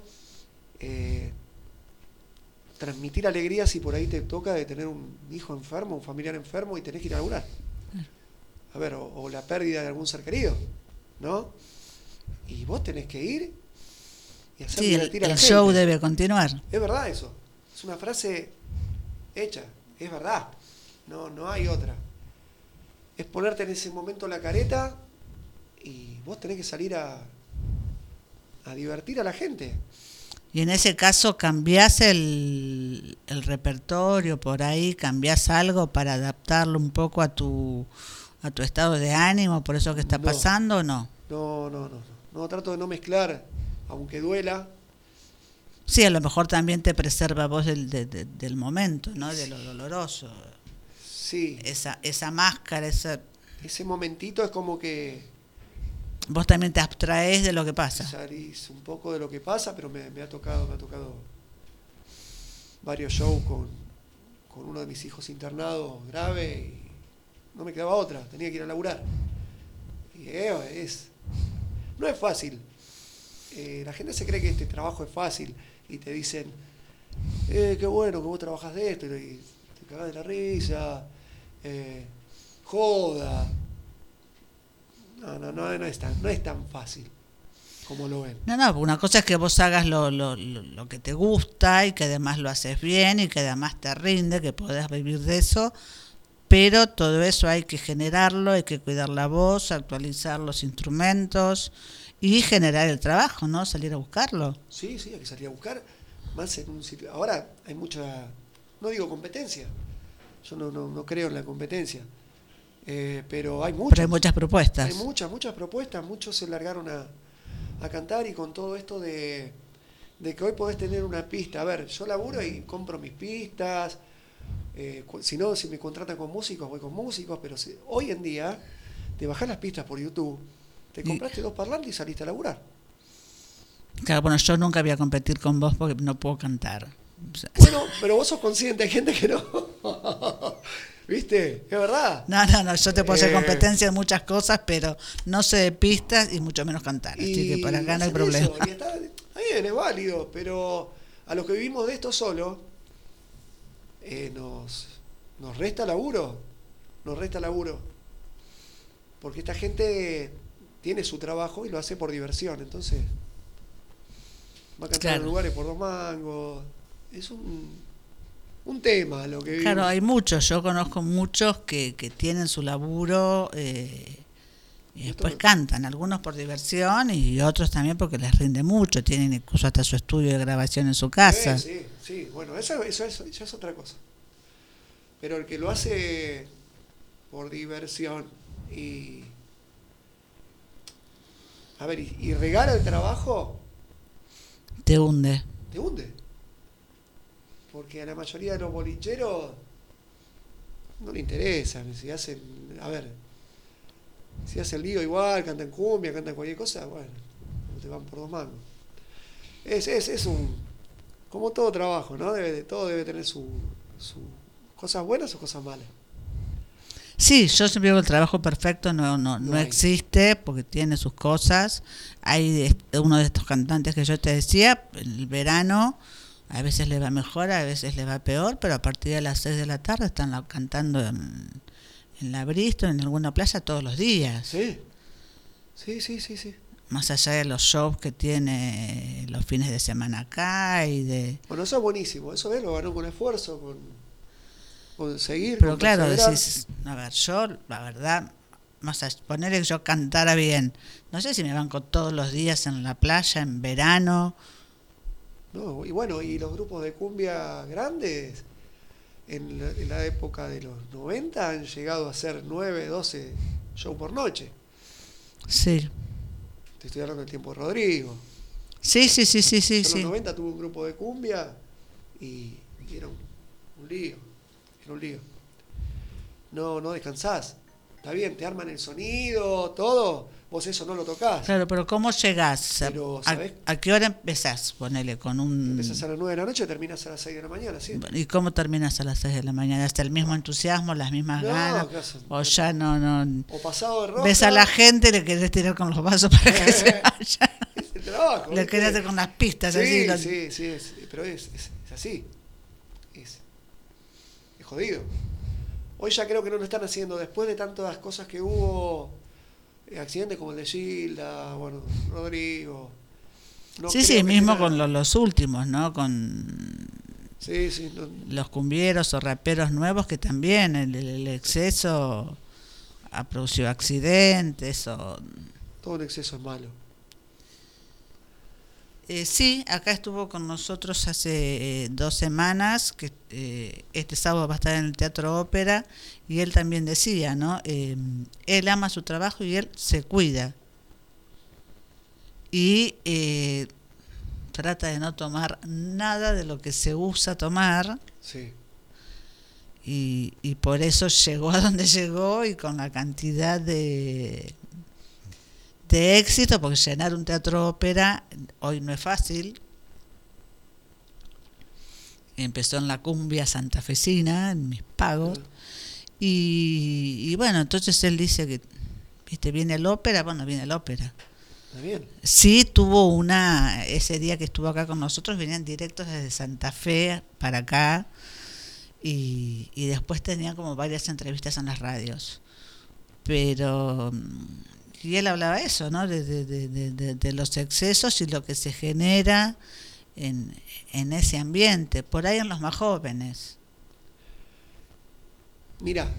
Speaker 2: eh, transmitir alegría si por ahí te toca de tener un hijo enfermo, un familiar enfermo y tenés que ir a laburar. A ver, o, o la pérdida de algún ser querido, ¿no? Y vos tenés que ir y hacer
Speaker 1: sí, el, el show debe continuar.
Speaker 2: Es verdad eso. Es una frase hecha. Es verdad. No, no hay otra. Es ponerte en ese momento la careta y vos tenés que salir a, a divertir a la gente.
Speaker 1: Y en ese caso cambiás el, el repertorio por ahí, cambiás algo para adaptarlo un poco a tu a tu estado de ánimo, por eso que está
Speaker 2: No.
Speaker 1: pasando o no.
Speaker 2: No, no, no. No, no trato de no mezclar, aunque duela.
Speaker 1: Sí, a lo mejor también te preserva vos del, de- de- del momento, ¿no? De lo doloroso.
Speaker 2: Sí.
Speaker 1: Esa, esa máscara, esa,
Speaker 2: Ese momentito es como que
Speaker 1: vos también te abstraes de lo que pasa.
Speaker 2: salís un poco de lo que pasa, pero me, me ha tocado, me ha tocado varios shows con, con uno de mis hijos internados grave y no me quedaba otra, tenía que ir a laburar. Y eh, es, no es fácil. Eh, la gente se cree que este trabajo es fácil y te dicen, eh, qué bueno que vos trabajás de esto y te cagás de la risa, eh, joda. No, no, no, no es tan, no es tan fácil como lo ven.
Speaker 1: No, no, una cosa es que vos hagas lo, lo, lo, que te gusta y que además lo haces bien y que además te rinde, que podés vivir de eso, pero todo eso hay que generarlo, hay que cuidar la voz, actualizar los instrumentos y generar el trabajo, ¿no? Salir a buscarlo.
Speaker 2: Sí, sí, hay que salir a buscar más en un sitio. Ahora hay mucha, no digo competencia, yo no, no, no creo en la competencia, eh, pero hay muchas.
Speaker 1: Pero hay muchas propuestas.
Speaker 2: Hay muchas, muchas propuestas, muchos se largaron a, a cantar y con todo esto de, de que hoy podés tener una pista. A ver, yo laburo y compro mis pistas, eh, si no, si me contratan con músicos, voy con músicos, pero si- hoy en día te bajás las pistas por YouTube, te
Speaker 1: Y-
Speaker 2: compraste dos parlantes y saliste a laburar.
Speaker 1: Claro, bueno, yo nunca voy a competir con vos porque no puedo cantar.
Speaker 2: Bueno, pero vos sos consciente, hay gente que no. ¿Viste? Es verdad.
Speaker 1: No, no, no, yo te puedo hacer
Speaker 2: Eh.
Speaker 1: competencia en muchas cosas, pero no sé de pistas y mucho menos cantar. Así que por acá no hay problema.
Speaker 2: eso, y está, está bien, es válido, pero a los que vivimos de esto solo, eh, nos, nos resta laburo. Nos resta laburo. Porque esta gente tiene su trabajo y lo hace por diversión. Entonces, va a cantar
Speaker 1: Claro.
Speaker 2: en lugares por dos mangos. Es un, un tema lo que vivimos.
Speaker 1: Claro, hay muchos, yo conozco muchos que, que tienen su laburo eh, y después cantan, algunos por diversión y otros también porque les rinde mucho, tienen incluso hasta su estudio de grabación en su casa.
Speaker 2: Sí, sí, sí. Bueno, eso, eso, eso es otra cosa. Pero el que lo hace por diversión y. A ver, y, y regala el trabajo,
Speaker 1: Te hunde.
Speaker 2: te hunde. Porque a la mayoría de los bolicheros no le interesa. Si hacen. A ver, si hacen lío igual, cantan cumbia, cantan cualquier cosa, bueno, te van por dos mangos. Es, es, es un. Como todo trabajo, ¿no? Debe, de- todo debe tener su, su cosas buenas o cosas malas.
Speaker 1: Sí, yo siempre digo que el trabajo perfecto no, no, no existe porque tiene sus cosas. Hay uno de estos cantantes que yo te decía, el verano a veces le va mejor, a veces le va peor, pero a partir de las 6 de la tarde están la- cantando en, en la Bristol, en alguna playa todos los días.
Speaker 2: Sí. Sí, sí, sí, sí.
Speaker 1: Más allá de los shows que tiene los fines de semana acá y de...
Speaker 2: Bueno, eso es buenísimo. Eso es, lo ganó con esfuerzo, con, con seguir.
Speaker 1: Pero
Speaker 2: con
Speaker 1: claro, decís, a ver, yo, la verdad, más a poner que yo cantara bien, no sé si me banco todos los días en la playa, en verano,
Speaker 2: No, y bueno, y los grupos de cumbia grandes, en la, en la época de los 90, han llegado a hacer 9, 12 shows por noche.
Speaker 1: sí.
Speaker 2: Te estoy hablando del tiempo de Rodrigo.
Speaker 1: Sí, sí, sí, sí, sí.
Speaker 2: En
Speaker 1: sí.
Speaker 2: los 90 tuve un grupo de cumbia y, y era un, un lío. Era un lío. No, no descansás. Está bien, te arman el sonido, todo. Vos eso no lo tocás.
Speaker 1: Claro, pero ¿cómo llegás?
Speaker 2: Pero,
Speaker 1: ¿A, a qué hora empezás? Ponele con un...
Speaker 2: Empezás a las 9 de la noche y terminás a las 6 de la mañana, ¿sí?
Speaker 1: ¿Y cómo terminas a las 6 de la mañana? ¿Hasta el mismo entusiasmo, las mismas
Speaker 2: No,
Speaker 1: ganas?
Speaker 2: ¿qué haces?
Speaker 1: ¿O ya no, no?
Speaker 2: O pasado de ropa.
Speaker 1: ¿Ves a la gente y le querés tirar con los vasos para que se vaya?
Speaker 2: Es el trabajo.
Speaker 1: Le querés hacer con las pistas
Speaker 2: sí,
Speaker 1: así. lo-
Speaker 2: Sí, sí, es- pero es, es- es así. Es, es jodido. Hoy ya creo que no lo están haciendo. Después de tantas cosas que hubo, accidentes como el de Gilda, bueno, Rodrigo. no
Speaker 1: sí, sí, mismo con lo- los últimos, ¿no? Con
Speaker 2: Sí, sí, no-
Speaker 1: los cumbieros o raperos nuevos que también el, el exceso ha producido accidentes o...
Speaker 2: todo en exceso es malo.
Speaker 1: Eh, sí, acá estuvo con nosotros hace eh, dos semanas, que eh, este sábado va a estar en el Teatro Ópera, y él también decía, ¿no? Eh, él ama su trabajo y él se cuida. Y eh, trata de no tomar nada de lo que se usa tomar,
Speaker 2: Sí.
Speaker 1: y, y por eso llegó a donde llegó y con la cantidad de, de éxito, porque llenar un teatro ópera hoy no es fácil. Empezó en la cumbia santafesina, en mis pagos. Y, y bueno, entonces él dice que, viste, viene el ópera, bueno, viene el ópera.
Speaker 2: Está bien.
Speaker 1: Sí tuvo una, ese día que estuvo acá con nosotros, venían directos desde Santa Fe para acá y, y después tenían como varias entrevistas en las radios. Pero, mm, y él hablaba eso, ¿no? De, de, de, los excesos y lo que se genera en, en ese ambiente, por ahí en los más jóvenes.
Speaker 2: Mira,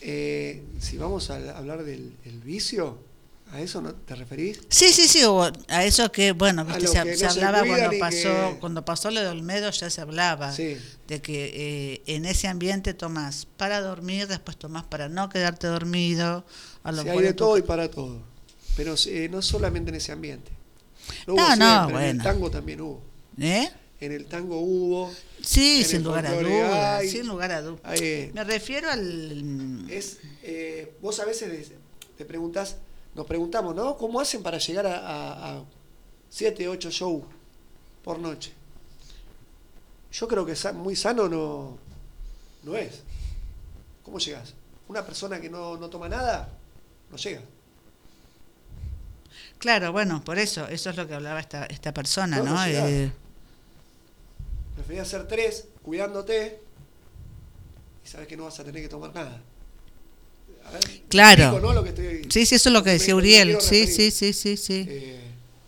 Speaker 2: eh, si vamos a hablar del el vicio, ¿a eso no te referís?
Speaker 1: Sí, sí, sí, a eso que, bueno,
Speaker 2: lo
Speaker 1: se,
Speaker 2: que
Speaker 1: se
Speaker 2: no
Speaker 1: hablaba cuando pasó,
Speaker 2: que-
Speaker 1: cuando pasó lo de Olmedo ya se hablaba.
Speaker 2: Sí.
Speaker 1: de que eh, en ese ambiente tomás para dormir, después tomás para no quedarte dormido. A lo
Speaker 2: Sí, hay de
Speaker 1: tu-
Speaker 2: todo y para todo. Pero eh, no solamente en ese ambiente.
Speaker 1: No,
Speaker 2: hubo
Speaker 1: no,
Speaker 2: siempre, En el
Speaker 1: bueno.
Speaker 2: tango también hubo.
Speaker 1: ¿Eh?
Speaker 2: En el tango hubo.
Speaker 1: Sí, sin
Speaker 2: el
Speaker 1: lugar a dudas, sin lugar a dudas. Me refiero al...
Speaker 2: es, eh, vos a veces te preguntás, nos preguntamos, ¿no? ¿Cómo hacen para llegar a, a, a 7, 8 shows por noche? Yo creo que muy sano no, no es. ¿Cómo llegas? Una persona que no, no toma nada, no llega.
Speaker 1: Claro, bueno, por eso, eso es lo que hablaba esta, esta persona,
Speaker 2: No,
Speaker 1: ¿no? Eh,
Speaker 2: Preferís hacer tres, cuidándote, y sabes que no vas a tener que tomar nada. A ver, me
Speaker 1: Claro.
Speaker 2: explico, ¿no? Lo que estoy-
Speaker 1: sí, sí, eso es lo que decía Uriel. Sí, sí, sí, sí, sí.
Speaker 2: Eh,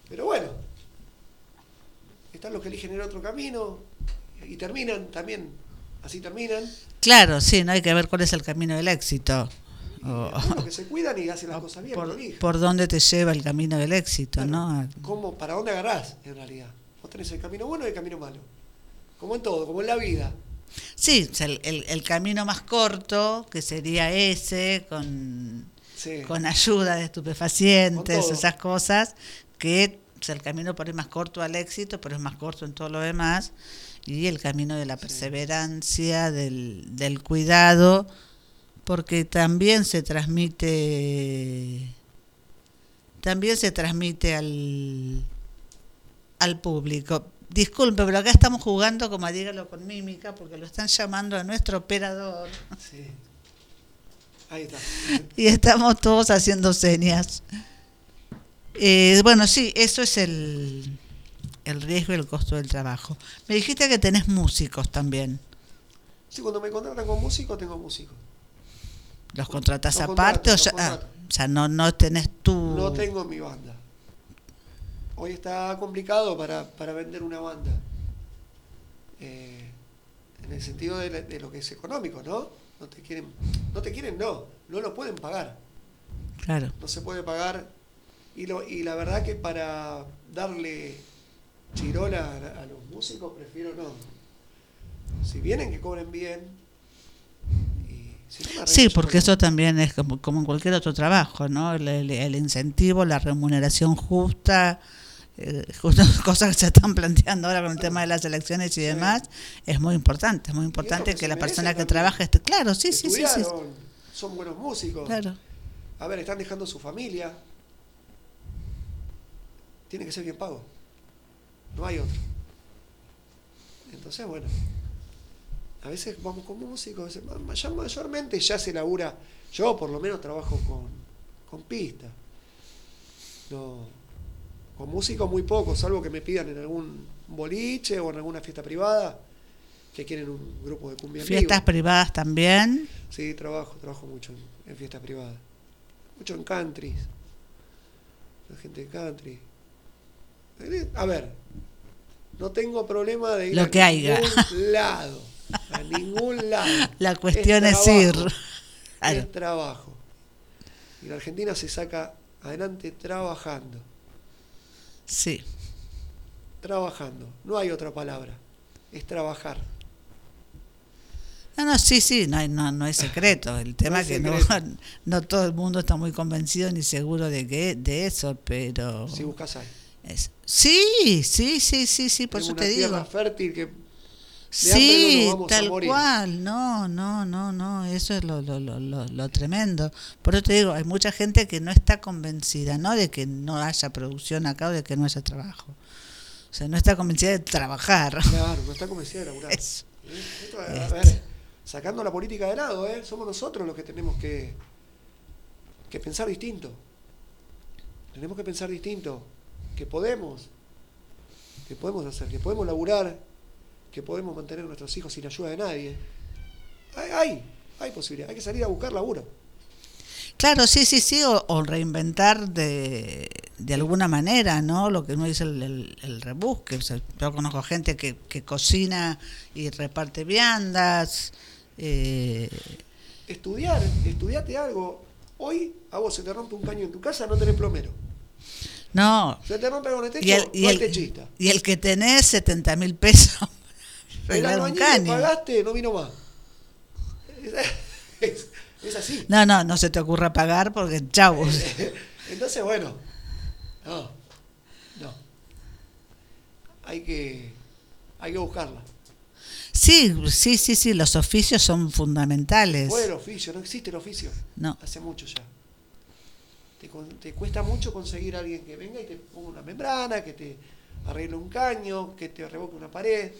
Speaker 2: pero bueno, están los que eligen el otro camino y terminan también, así terminan.
Speaker 1: Claro, sí, no hay que ver cuál es el camino del éxito. O-
Speaker 2: que se cuidan y hacen las cosas bien.
Speaker 1: por, por dónde te lleva el camino del éxito,
Speaker 2: Claro.
Speaker 1: ¿no?
Speaker 2: ¿Cómo, ¿Para dónde agarrás en realidad? Vos tenés el camino bueno y el camino malo. Como en todo, como en la vida.
Speaker 1: Sí, el, el- el camino más corto, que sería ese, con,
Speaker 2: Sí.
Speaker 1: con ayuda de estupefacientes,
Speaker 2: Con
Speaker 1: esas cosas, que o sea, el camino por ahí más corto al éxito, pero es más corto en todo lo demás, y el camino de la perseverancia, del, del cuidado, porque también se transmite, también se transmite al, al público. Disculpe, pero acá estamos jugando, como dígalo con mímica, porque lo están llamando a nuestro operador
Speaker 2: Sí. Ahí está.
Speaker 1: y estamos todos haciendo señas. Eh, bueno, sí, eso es el, el riesgo y el costo del trabajo. Me dijiste que tenés músicos también.
Speaker 2: Sí, cuando me contratan con músico, tengo músico.
Speaker 1: ¿Los contratás
Speaker 2: Los
Speaker 1: aparte
Speaker 2: contrato,
Speaker 1: o, ya- ah, o sea, no, no tenés tú?
Speaker 2: No tengo mi banda. Hoy está complicado para, para vender una banda. Eh, en el sentido de, de lo que es económico, ¿no? No te quieren, no te quieren, no, no lo pueden pagar.
Speaker 1: Claro.
Speaker 2: No se puede pagar. Y, lo, y la verdad que para darle chirola a, a los músicos prefiero no. Si vienen que cobren bien
Speaker 1: Sí, porque eso también es como, como en cualquier otro trabajo, ¿no? El, el- el incentivo, la remuneración justa, eh, justo cosas que se están planteando ahora con el tema de las elecciones y demás, es muy importante, es muy importante
Speaker 2: que
Speaker 1: la persona que trabaje esté... Claro, sí, sí, sí, sí.
Speaker 2: son buenos músicos.
Speaker 1: Claro.
Speaker 2: A ver, están dejando su familia. Tiene que ser bien pago. No hay otro. Entonces, bueno. A veces vamos con músicos. ma- ma- Mayormente ya se labura. Yo por lo menos trabajo con, con pista. No, con músicos muy pocos, salvo que me pidan en algún boliche o en alguna fiesta privada que quieren un grupo de cumbia en vivo.
Speaker 1: Fiestas privadas también.
Speaker 2: Sí, trabajo, trabajo mucho en, en fiestas privadas. Mucho en countries. La gente de country. A ver, no tengo problema de ir
Speaker 1: Lo
Speaker 2: a
Speaker 1: que haya.
Speaker 2: ningún lado. A ningún lado.
Speaker 1: La cuestión es, ir. Claro.
Speaker 2: Es trabajo. Y la Argentina se saca adelante trabajando.
Speaker 1: Sí.
Speaker 2: Trabajando. No hay otra palabra. Es trabajar.
Speaker 1: No, no, sí, sí, no hay, no, no hay secreto. El tema es que no, no todo el mundo está muy convencido ni seguro de que de eso, pero
Speaker 2: Si buscas ahí.
Speaker 1: es- sí, sí, sí, sí, sí, por eso
Speaker 2: una
Speaker 1: te digo.
Speaker 2: fértil que
Speaker 1: Sí,
Speaker 2: no
Speaker 1: tal cual, no, no, no, no, eso es lo, lo, lo, lo, tremendo. Por eso te digo, hay mucha gente que no está convencida, no de que no haya producción acá o de que no haya trabajo. O sea, no está convencida de trabajar.
Speaker 2: Claro, no está convencida de laburar.
Speaker 1: Eso.
Speaker 2: Esto, a
Speaker 1: Este.
Speaker 2: ver, sacando la política de lado, ¿eh? somos nosotros los que tenemos que, que pensar distinto. Tenemos que pensar distinto, que podemos, que podemos hacer, que podemos laburar, que podemos mantener a nuestros hijos sin ayuda de nadie. Hay, hay, hay posibilidad, hay que salir a buscar laburo.
Speaker 1: Claro, sí, sí, sí, o, o reinventar de, de alguna manera, ¿no? Lo que uno dice el, el, el rebusque. O sea, yo conozco gente que, que cocina y reparte viandas. Eh,
Speaker 2: Estudiar, estudiate algo. Hoy a vos se te rompe un caño en tu casa, no tenés plomero.
Speaker 1: no,
Speaker 2: Se te rompe algo en el techo,
Speaker 1: y el, y
Speaker 2: no hay
Speaker 1: el,
Speaker 2: techista.
Speaker 1: y el que tenés 70 mil pesos
Speaker 2: El albañil que pagaste no vino más. Es, así.
Speaker 1: No, no, no se te ocurra pagar porque chau.
Speaker 2: Entonces, bueno, no, no. Hay que, hay que buscarla.
Speaker 1: Sí, sí, sí, sí, los oficios son fundamentales.
Speaker 2: Fue el oficio, no existe el oficio.
Speaker 1: No.
Speaker 2: Hace mucho ya. Te, te cuesta mucho conseguir a alguien que venga y te ponga una membrana, que te arregle un caño, que te revoque una pared.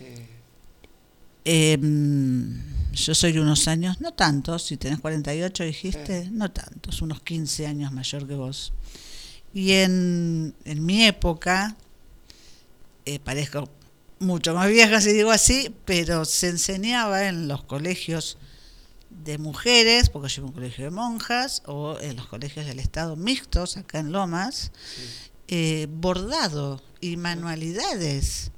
Speaker 2: Eh,
Speaker 1: Eh, yo soy unos años, no tantos, si tenés 48 dijiste, no tantos, unos 15 años mayor que vos. Y en, en mi época, eh, parezco mucho más vieja si digo así, pero se enseñaba en los colegios de mujeres, porque yo iba a un colegio de monjas, o en los colegios del Estado mixtos, acá en Lomas,
Speaker 2: sí.
Speaker 1: eh, bordado y manualidades.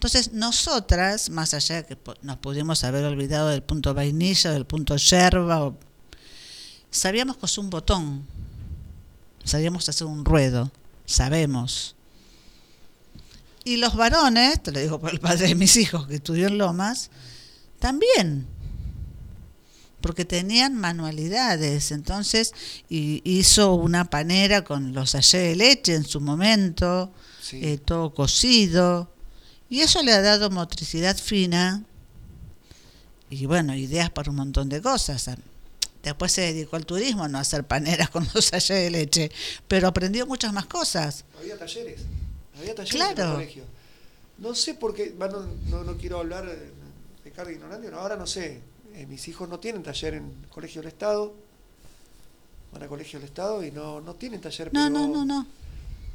Speaker 1: Entonces, nosotras, más allá de que nos pudimos haber olvidado del punto vainilla, del punto yerba, o- sabíamos coser un botón, sabíamos hacer un ruedo, sabemos. Y los varones, te lo digo por el padre de mis hijos que estudió en Lomas, también, porque tenían manualidades. Entonces, y hizo una panera con los sachets de leche en su momento,
Speaker 2: Sí.
Speaker 1: eh, todo cocido, y eso le ha dado motricidad fina y bueno, ideas para un montón de cosas. Después se dedicó al turismo, no a hacer paneras con los sachets de leche, pero aprendió muchas más cosas.
Speaker 2: Había talleres. Había talleres en
Speaker 1: Claro.
Speaker 2: el colegio. No sé por qué, bueno, no, no quiero hablar de, de carga ignorante, no, ahora no sé. Eh, mis hijos no tienen taller en Colegio del Estado. Van a Colegio del Estado y no, no tienen taller.
Speaker 1: No,
Speaker 2: pero
Speaker 1: no, no, no.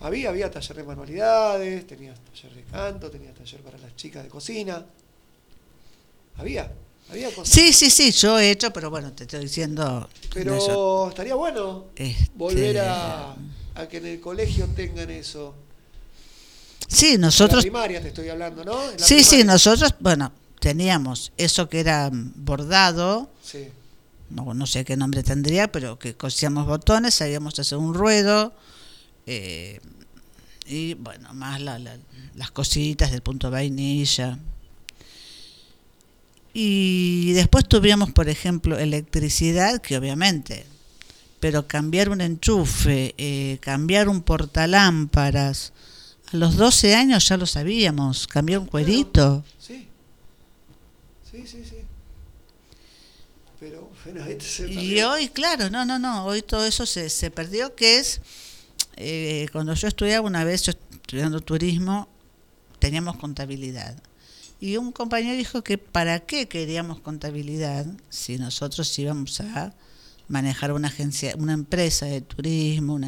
Speaker 2: Había, había taller de manualidades, tenías taller de canto, tenías taller para las chicas de cocina. Había, había cosas.
Speaker 1: Sí, sí, sí, yo he hecho, pero bueno, te estoy diciendo.
Speaker 2: Pero
Speaker 1: yo-
Speaker 2: estaría bueno
Speaker 1: este,
Speaker 2: volver a, a que en el colegio tengan eso.
Speaker 1: Sí,
Speaker 2: En la
Speaker 1: nosotros
Speaker 2: primaria te estoy hablando, ¿no? En la
Speaker 1: Sí, sí, nosotros, bueno, teníamos eso que era bordado,
Speaker 2: Sí.
Speaker 1: no, no sé qué nombre tendría, pero que cosíamos botones, sabíamos hacer un ruedo, eh, y bueno, más la- la- las cositas del punto vainilla. Y después tuvimos, por ejemplo, electricidad, que obviamente, pero cambiar un enchufe, eh, cambiar un portalámparas, a los 12 años ya lo sabíamos, cambiar un cuerito.
Speaker 2: Sí. Sí, sí, sí. Pero, bueno, este se
Speaker 1: Y
Speaker 2: perdió.
Speaker 1: hoy, claro, no, no, no, hoy todo eso se, se perdió, que es, eh, cuando yo estudiaba una vez, yo estudiando turismo, teníamos contabilidad. Y un compañero dijo que para qué queríamos contabilidad si nosotros íbamos a manejar una agencia, una empresa de turismo.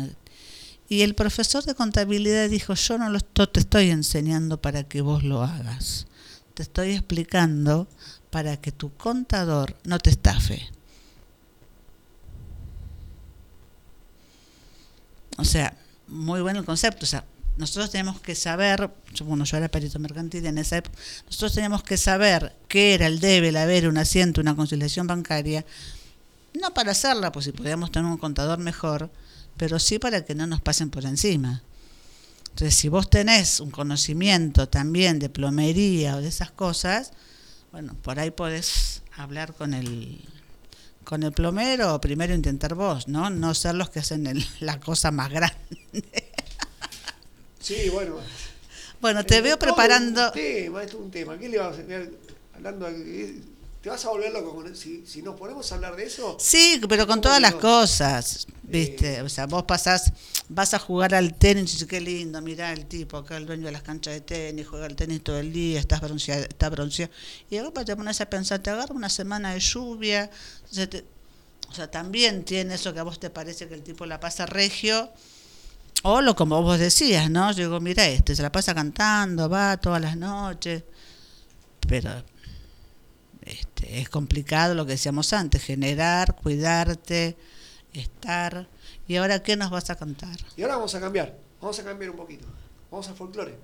Speaker 1: Y el profesor de contabilidad dijo, yo no lo esto- te estoy enseñando para que vos lo hagas. Te estoy explicando para que tu contador no te estafe. O sea, muy bueno el concepto. O sea, nosotros tenemos que saber, bueno, yo era perito mercantil en esa época, nosotros teníamos que saber qué era el debe, el haber, un asiento, una conciliación bancaria, no para hacerla, pues si podíamos tener un contador mejor, pero sí para que no nos pasen por encima. Entonces, si vos tenés un conocimiento también de plomería o de esas cosas, bueno, por ahí podés hablar con el con el plomero primero intentar vos, ¿no? No ser los que hacen el- la cosa más grande.
Speaker 2: Sí, bueno.
Speaker 1: Bueno, te
Speaker 2: Es
Speaker 1: veo preparando.
Speaker 2: Un tema, es un tema. ¿Qué le vas a hacer? Hablando, eh, ¿Te vas a volver loco con si, si nos ponemos a hablar de eso?
Speaker 1: Sí, pero con
Speaker 2: ¿Cómo
Speaker 1: todas las
Speaker 2: no?
Speaker 1: cosas, ¿viste? O sea, vos pasás, vas a jugar al tenis qué lindo, mirá el tipo, acá el dueño de las canchas de tenis, juega al tenis todo el día, estás bronceado, está bronceado. Y golpe te pones a pensar, te agarra una semana de lluvia, se te- o sea, también tiene eso que a vos te parece que el tipo la pasa regio, o lo como vos decías, ¿no? Yo digo, mira este, se la pasa cantando, va todas las noches, pero este, es complicado lo que decíamos antes, generar, cuidarte, estar. ¿Y ahora qué nos vas a cantar?
Speaker 2: Y ahora vamos a cambiar. Vamos a cambiar un poquito. Vamos al folclore.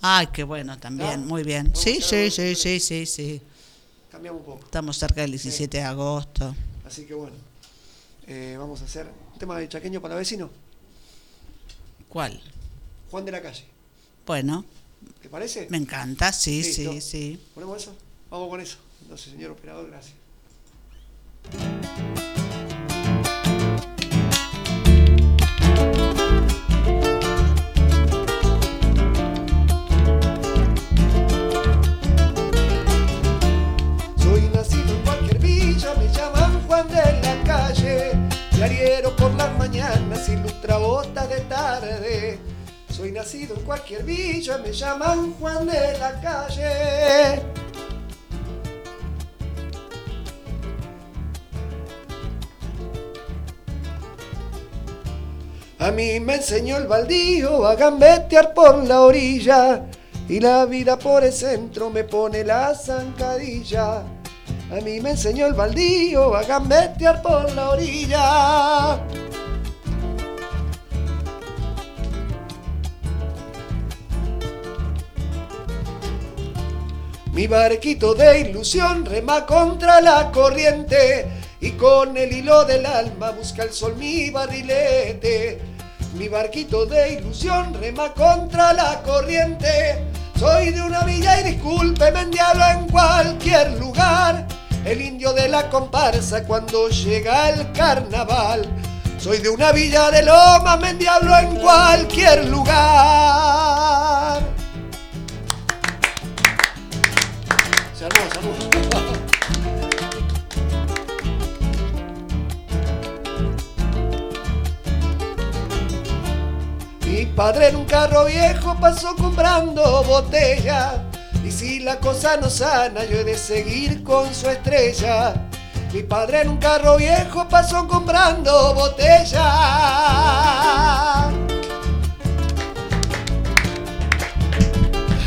Speaker 1: Ay, qué bueno también,
Speaker 2: ¿No?
Speaker 1: muy bien. Sí, sí, sí, sí, sí, sí.
Speaker 2: Cambiamos un poco.
Speaker 1: Estamos cerca del 17 de agosto.
Speaker 2: Así que bueno. eh, vamos a hacer un tema de chaqueño para vecino.
Speaker 1: ¿Cuál?
Speaker 2: Juan de la calle.
Speaker 1: Bueno,
Speaker 2: ¿Te parece?
Speaker 1: me encanta, sí, sí, sí.
Speaker 2: ¿Ponemos eso? Vamos con eso. Entonces, señor operador, gracias. Soy nacido en cualquier villa, me llaman Juan de la calle. Diariero por las mañanas, ilustra botas de tarde. Soy nacido en cualquier villa, me llaman Juan de la calle. A mí me enseñó el baldío a gambetear por la orilla y la vida por el centro me pone la zancadilla. A mí me enseñó el baldío a gambetear por la orilla. Mi barquito de ilusión rema contra la corriente y con el hilo del alma busca el sol mi barrilete. Mi barquito de ilusión rema contra la corriente. Soy de una villa y discúlpeme en diablo en cualquier lugar. El indio de la comparsa cuando llega el carnaval. Soy de una villa de Loma, me en cualquier lugar. En un carro viejo pasó comprando botella. Y si la cosa no sana, yo he de seguir con su estrella. Mi padre en un carro viejo pasó comprando botella.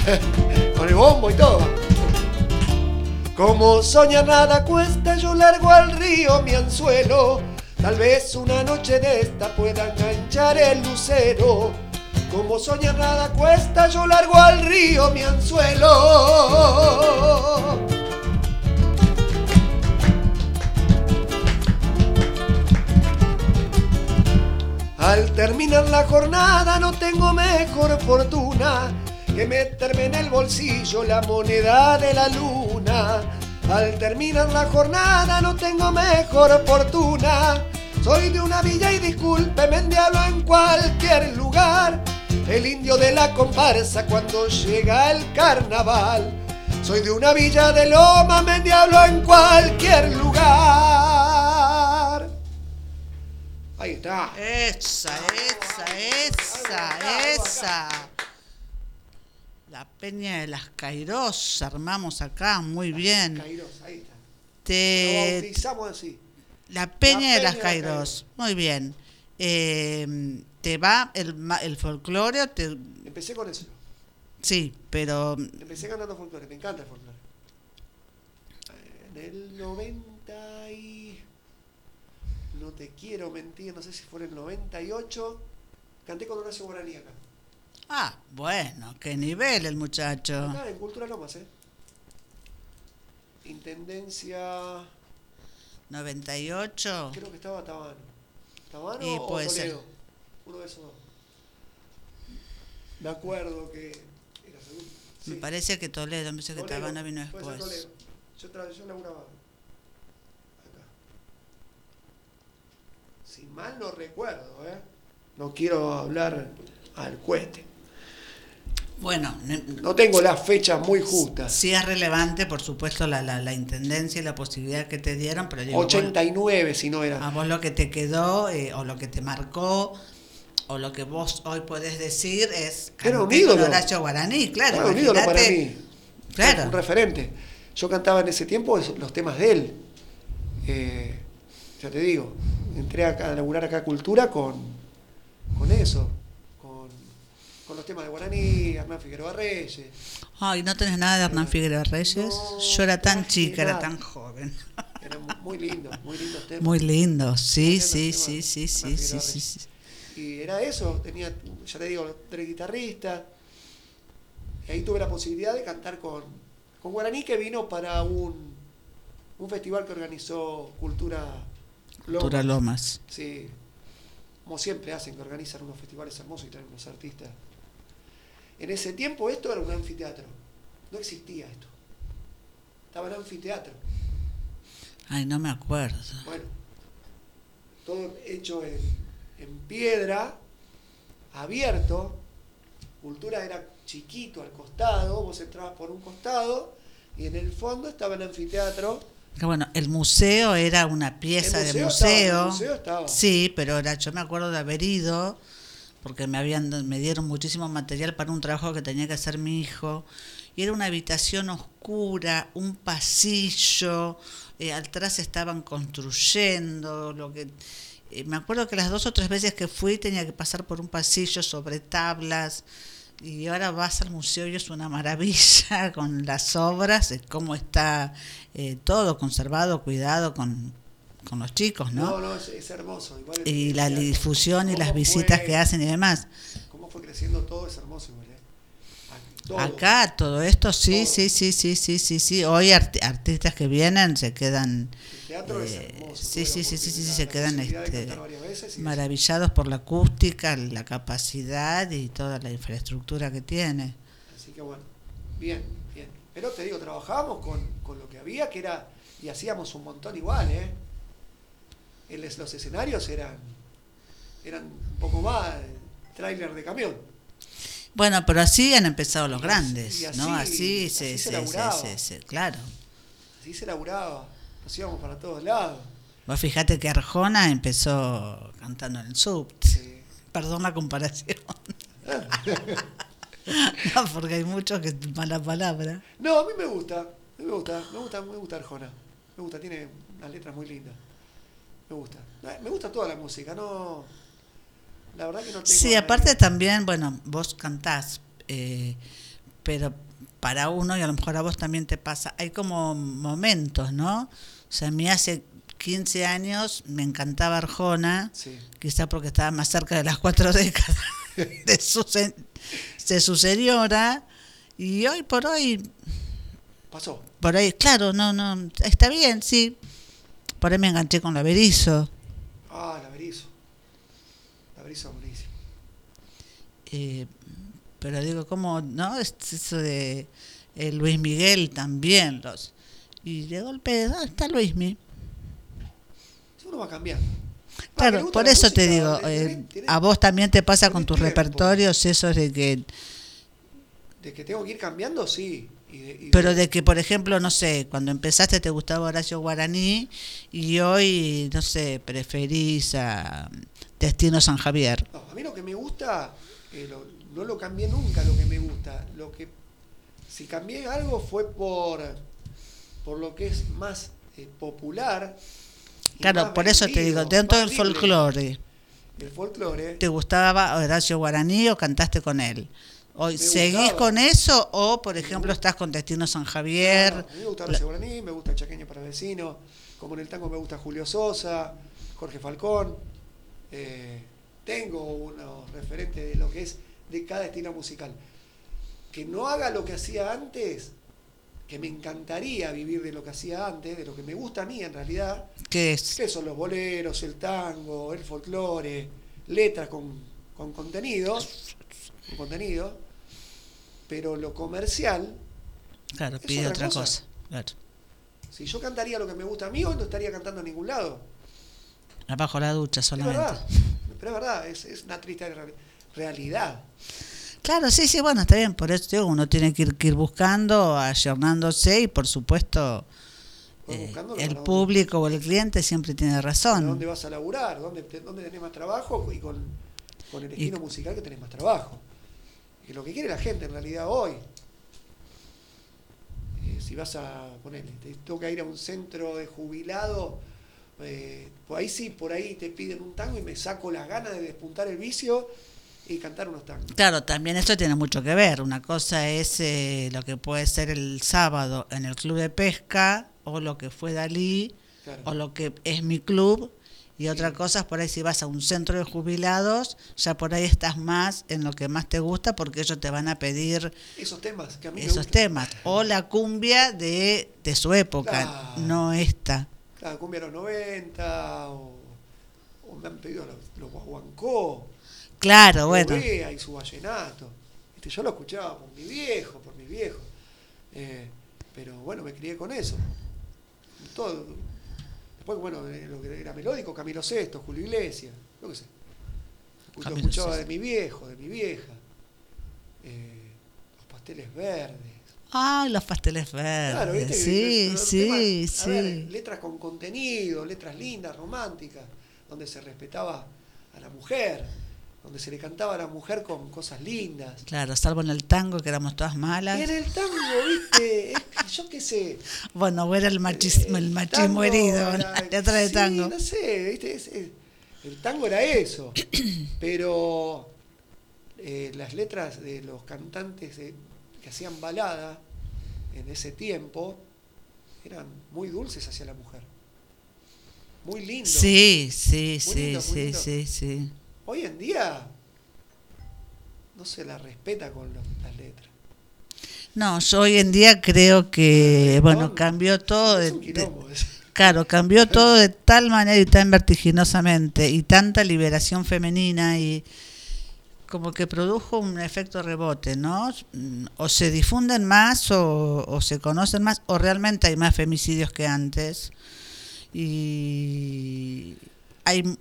Speaker 2: con el bombo y todo. Como soñar nada cuesta, yo largo al río mi anzuelo. Tal vez una noche de esta pueda enganchar el lucero. Como soñar nada cuesta, yo largo al río mi anzuelo. Al terminar la jornada no tengo mejor fortuna que meterme en el bolsillo la moneda de la luna. Al terminar la jornada no tengo mejor fortuna. Soy de una villa y discúlpeme, diablo en cualquier lugar. El indio de la comparsa cuando llega el carnaval. Soy de una villa de Loma, me diablo en cualquier lugar. Ahí está.
Speaker 1: Esa, esa, esa, esa. La Peña de las Cairós, armamos acá, muy bien.
Speaker 2: Cairós, ahí está. Lo
Speaker 1: Te,
Speaker 2: bautizamos así.
Speaker 1: la Peña
Speaker 2: La
Speaker 1: de
Speaker 2: Peña
Speaker 1: las
Speaker 2: de las
Speaker 1: Cairós, muy bien. Eh, ¿Te va el, ma- el folclore? o te-
Speaker 2: Empecé con eso.
Speaker 1: sí, pero
Speaker 2: Empecé cantando folclore, me encanta el folclore. En el 90 y... No te quiero mentir, no sé si fue en el 98. Canté con Horacio Guaraní acá.
Speaker 1: Ah, bueno, qué nivel el muchacho.
Speaker 2: Acá en Cultura Lomas, ¿eh? Intendencia...
Speaker 1: 98.
Speaker 2: Creo que estaba Tabano. ¿Tabano
Speaker 1: Y
Speaker 2: o
Speaker 1: puede
Speaker 2: Toledo?
Speaker 1: ser.
Speaker 2: Uno de esos dos. Me acuerdo que... Era segundo.
Speaker 1: Me parece que Toledo, me parece que Tabana vino después.
Speaker 2: Toledo. Yo, tra- yo laburaba acá. Si mal no recuerdo, ¿eh? No quiero hablar al cueste.
Speaker 1: Bueno,
Speaker 2: No tengo las fechas muy justas.
Speaker 1: sí es relevante, por supuesto, la, la, la intendencia y la posibilidad que te dieron, pero digo, vos-
Speaker 2: 89 si no
Speaker 1: a
Speaker 2: era.
Speaker 1: vos lo que te quedó eh, o lo que te marcó o lo que vos hoy podés decir es
Speaker 2: Era un ídolo.
Speaker 1: Horacio Guaraní, claro.
Speaker 2: Era un ídolo para
Speaker 1: imagínate.
Speaker 2: mí.
Speaker 1: Claro.
Speaker 2: Un referente. Yo cantaba en ese tiempo los temas de él. Eh, ya te digo, entré acá a laburar acá Cultura con, con eso. Con, con los temas de Guaraní, Hernán Figueroa Reyes.
Speaker 1: Ay, ¿no tenés nada de Hernán Figueroa Reyes?
Speaker 2: No,
Speaker 1: Yo era tan chica, era tan joven.
Speaker 2: Eran mu- muy lindos, muy lindos temas.
Speaker 1: Muy lindo, sí,
Speaker 2: Muy
Speaker 1: sí, sí, sí, sí, sí, sí.
Speaker 2: Y era eso, tenía, ya te digo, tres guitarristas. Y ahí tuve la posibilidad de cantar con, con Guaraní, que vino para un, un festival que organizó Cultura Lomas.
Speaker 1: Cultura Lomas.
Speaker 2: Sí, como siempre hacen, que organizan unos festivales hermosos y traen unos artistas. En ese tiempo esto era un anfiteatro, no existía esto. Estaba en anfiteatro.
Speaker 1: Ay, no me acuerdo.
Speaker 2: Bueno, todo hecho en, en piedra, abierto. Cultura era chiquito al costado, vos entrabas por un costado y en el fondo estaba el anfiteatro.
Speaker 1: Bueno, el museo era una pieza
Speaker 2: El
Speaker 1: de
Speaker 2: museo estaba,
Speaker 1: museo.
Speaker 2: el museo estaba.
Speaker 1: Sí, pero era, yo me acuerdo de haber ido porque me habían me dieron muchísimo material para un trabajo que tenía que hacer mi hijo y era una habitación oscura, un pasillo, eh, atrás estaban construyendo, lo que eh, me acuerdo que las dos o tres veces que fui tenía que pasar por un pasillo sobre tablas y ahora vas al museo y es una maravilla con las obras, cómo está eh, todo conservado, cuidado con, con los chicos,
Speaker 2: No,
Speaker 1: ¿no?
Speaker 2: no, es, es hermoso. Igual el-
Speaker 1: Y la difusión y las visitas
Speaker 2: fue-
Speaker 1: que hacen y demás.
Speaker 2: Cómo fue creciendo todo es hermoso igual, todo.
Speaker 1: Acá todo esto, sí,
Speaker 2: Todo.
Speaker 1: sí, sí, sí, sí, sí, sí. Hoy arti- artistas que vienen se quedan
Speaker 2: El teatro es
Speaker 1: eh,
Speaker 2: hermoso.
Speaker 1: sí, sí, sí, sí, sí, se quedan este, maravillados por la acústica, la capacidad y toda la infraestructura que tiene.
Speaker 2: Así que bueno, bien, bien. Pero te digo, trabajábamos con, con lo que había, que era, y hacíamos un montón igual, ¿eh? El- los escenarios eran, eran un poco más tráiler de camión.
Speaker 1: Bueno, pero así han empezado los
Speaker 2: así-
Speaker 1: grandes, ¿no?
Speaker 2: así-
Speaker 1: se,
Speaker 2: así se
Speaker 1: se- se- claro.
Speaker 2: Así se laburaba, nos íbamos para todos lados.
Speaker 1: Vos fíjate que Arjona empezó cantando en el sub.
Speaker 2: Sí.
Speaker 1: Perdón la comparación. no, porque hay muchos que mala palabra.
Speaker 2: No, a mí me gusta, a mí me gusta, me gusta, me gusta Arjona. Me gusta, tiene unas letras muy lindas. Me gusta. Me gusta toda la música, no. La verdad que no tengo.
Speaker 1: Sí, aparte también, bueno, vos cantás, eh, pero para uno, y a lo mejor a vos también te pasa, hay como momentos, ¿no? O sea, a mí hace 15 años me encantaba Arjona,
Speaker 2: Sí.
Speaker 1: quizá porque estaba más cerca de las cuatro décadas de su, se- de su señora, y hoy por hoy,
Speaker 2: Pasó.
Speaker 1: por ahí, claro, no, no, está bien, sí. Por ahí me enganché con la Berizo.
Speaker 2: Ah, la Es buenísimo.
Speaker 1: Eh, pero digo, ¿cómo no? Es eso de eh, Luis Miguel también, los Y de golpe, ah, está Luismi.
Speaker 2: Uno va que le
Speaker 1: Claro, por eso te
Speaker 2: música,
Speaker 1: digo,
Speaker 2: le-
Speaker 1: eh, a vos también te pasa con tus
Speaker 2: tiempo.
Speaker 1: repertorios esos de que,
Speaker 2: De que tengo que ir cambiando, sí. Y de- y
Speaker 1: pero de que, por ejemplo, no sé, cuando empezaste te gustaba Horacio Guaraní y hoy, no sé, preferís a Destino San Javier.
Speaker 2: No, a mí lo que me gusta, eh, lo- no lo cambié nunca lo que me gusta. Lo que si cambié algo fue por por lo que es más eh, popular.
Speaker 1: Claro,
Speaker 2: más
Speaker 1: por eso te digo, dentro del
Speaker 2: libre.
Speaker 1: folclore,
Speaker 2: El folclore.
Speaker 1: ¿te gustaba Horacio Guaraní o cantaste con él? Hoy, ¿Seguís
Speaker 2: gustaba.
Speaker 1: con eso o, por ejemplo, estás con Destino San Javier?
Speaker 2: Mí me gusta Horacio Guaraní, me gusta Chaqueño para Vecino, como en el tango me gusta Julio Sosa, Jorge Falcón. Eh, tengo unos referentes de lo que es de cada estilo musical. Que no haga lo que hacía antes, que me encantaría vivir de lo que hacía antes, de lo que me gusta a mí en realidad,
Speaker 1: ¿Qué es?
Speaker 2: que son los boleros, el tango, el folclore, letras con, con contenido, con contenido, pero lo comercial
Speaker 1: Claro, pide
Speaker 2: otra
Speaker 1: otra
Speaker 2: cosa.
Speaker 1: cosa. Claro.
Speaker 2: Si yo cantaría lo que me gusta a mí, hoy no estaría cantando en ningún lado.
Speaker 1: Abajo la ducha
Speaker 2: Es
Speaker 1: solamente.
Speaker 2: verdad. Pero es verdad, es, es una triste reali- realidad.
Speaker 1: Claro, sí, sí, bueno, está bien. Por eso digo, uno tiene que ir, que ir buscando, ayornándose y, por supuesto, eh, el público o el cliente siempre tiene razón.
Speaker 2: ¿Dónde vas a laburar? ¿Dónde, dónde tenés más trabajo? Y con, con el estilo musical que tenés más trabajo. Que lo que quiere la gente en realidad hoy. eh, si vas a ponerle, te toca ir a un centro de jubilado, eh, por ahí sí, por ahí te piden un tango y me saco las ganas de despuntar el vicio y cantar unos tangos.
Speaker 1: Claro, también eso tiene mucho que ver. Una cosa es eh, lo que puede ser el sábado en el club de pesca o lo que fue Dalí
Speaker 2: Claro.
Speaker 1: o lo que es mi club. Y otra cosa es por ahí si vas a un centro de jubilados, ya por ahí estás más en lo que más te gusta porque ellos te van a pedir
Speaker 2: Esos temas que a mí me
Speaker 1: esos temas. O la cumbia de, de su época,
Speaker 2: Claro.
Speaker 1: no esta.
Speaker 2: Claro, cumbia de los 90, o, o me han pedido los, los guaguancó,
Speaker 1: Claro, bueno.
Speaker 2: Y su vallenato. Este, yo lo escuchaba por mi viejo, por mi viejo. Eh, pero bueno, me crié con eso. Todo. Después, bueno, eh, lo que era melódico, Camilo VI, Julio Iglesias, lo que sé. Lo
Speaker 1: Camilo
Speaker 2: escuchaba de mi viejo, de mi vieja. Eh, los pasteles verdes.
Speaker 1: Ay, los pasteles verdes.
Speaker 2: Claro, ¿viste?
Speaker 1: Sí,
Speaker 2: Los
Speaker 1: sí,
Speaker 2: ver,
Speaker 1: sí.
Speaker 2: letras con contenido, letras lindas, románticas, donde se respetaba a la mujer, donde se le cantaba a la mujer con cosas lindas.
Speaker 1: Claro, salvo en el tango que éramos todas
Speaker 2: Y
Speaker 1: malas.
Speaker 2: en el tango, ¿viste? Es yo qué sé.
Speaker 1: Bueno, era el machismo, el machismo
Speaker 2: tango
Speaker 1: herido, la letra de
Speaker 2: sí,
Speaker 1: tango.
Speaker 2: no sé, ¿viste? Es- es- el tango era eso. Pero eh, las letras de los cantantes de- que hacían balada en ese tiempo eran muy dulces hacia la mujer. Muy lindos.
Speaker 1: Sí, sí,
Speaker 2: Muy
Speaker 1: sí,
Speaker 2: lindo,
Speaker 1: sí,
Speaker 2: lindo.
Speaker 1: sí, sí.
Speaker 2: Hoy en día no se la respeta con los- las letras.
Speaker 1: No, yo hoy en día creo que, bueno, cambió todo. de- claro, cambió todo de tal manera y tan vertiginosamente y tanta liberación femenina y como que produjo un efecto rebote, ¿no? O se difunden más o, se conocen más o realmente hay más femicidios que antes y hay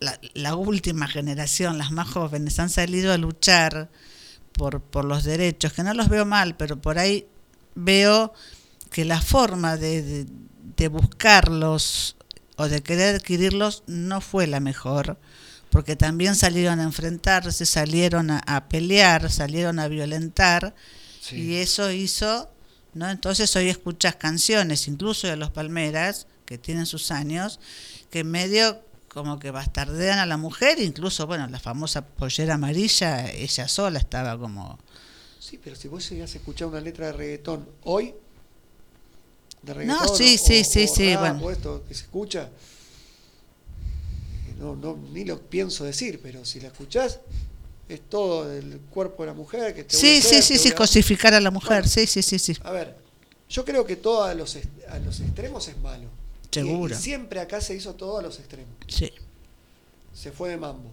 Speaker 1: la, la última generación, las más jóvenes, han salido a luchar por, por los derechos, que no los veo mal, pero por ahí veo que la forma de, de, de buscarlos o de querer adquirirlos no fue la mejor, porque también salieron a enfrentarse, salieron a, a pelear, salieron a violentar, y eso hizo, ¿no? Entonces hoy escuchas canciones, incluso de los Palmeras, que tienen sus años, que medio como que bastardean a la mujer, incluso, bueno, la famosa pollera amarilla, ella sola estaba como...
Speaker 2: Sí, pero si vos llegás a escuchar una letra de reggaetón hoy, de
Speaker 1: No,
Speaker 2: reggaetón
Speaker 1: sí,
Speaker 2: o-
Speaker 1: sí, sí,
Speaker 2: o
Speaker 1: sí,
Speaker 2: rap
Speaker 1: bueno.
Speaker 2: o esto que se escucha, no, no, ni lo pienso decir, pero si la escuchás, es todo del cuerpo de la mujer que te
Speaker 1: Sí,
Speaker 2: hacer,
Speaker 1: sí, sí, sí,
Speaker 2: a-
Speaker 1: cosificar a la mujer,
Speaker 2: Bueno.
Speaker 1: sí, sí, sí, sí.
Speaker 2: A ver, yo creo que todo a los, a los extremos es malo.
Speaker 1: Seguro.
Speaker 2: Y, siempre acá se hizo todo a los extremos.
Speaker 1: Sí.
Speaker 2: Se fue de mambo.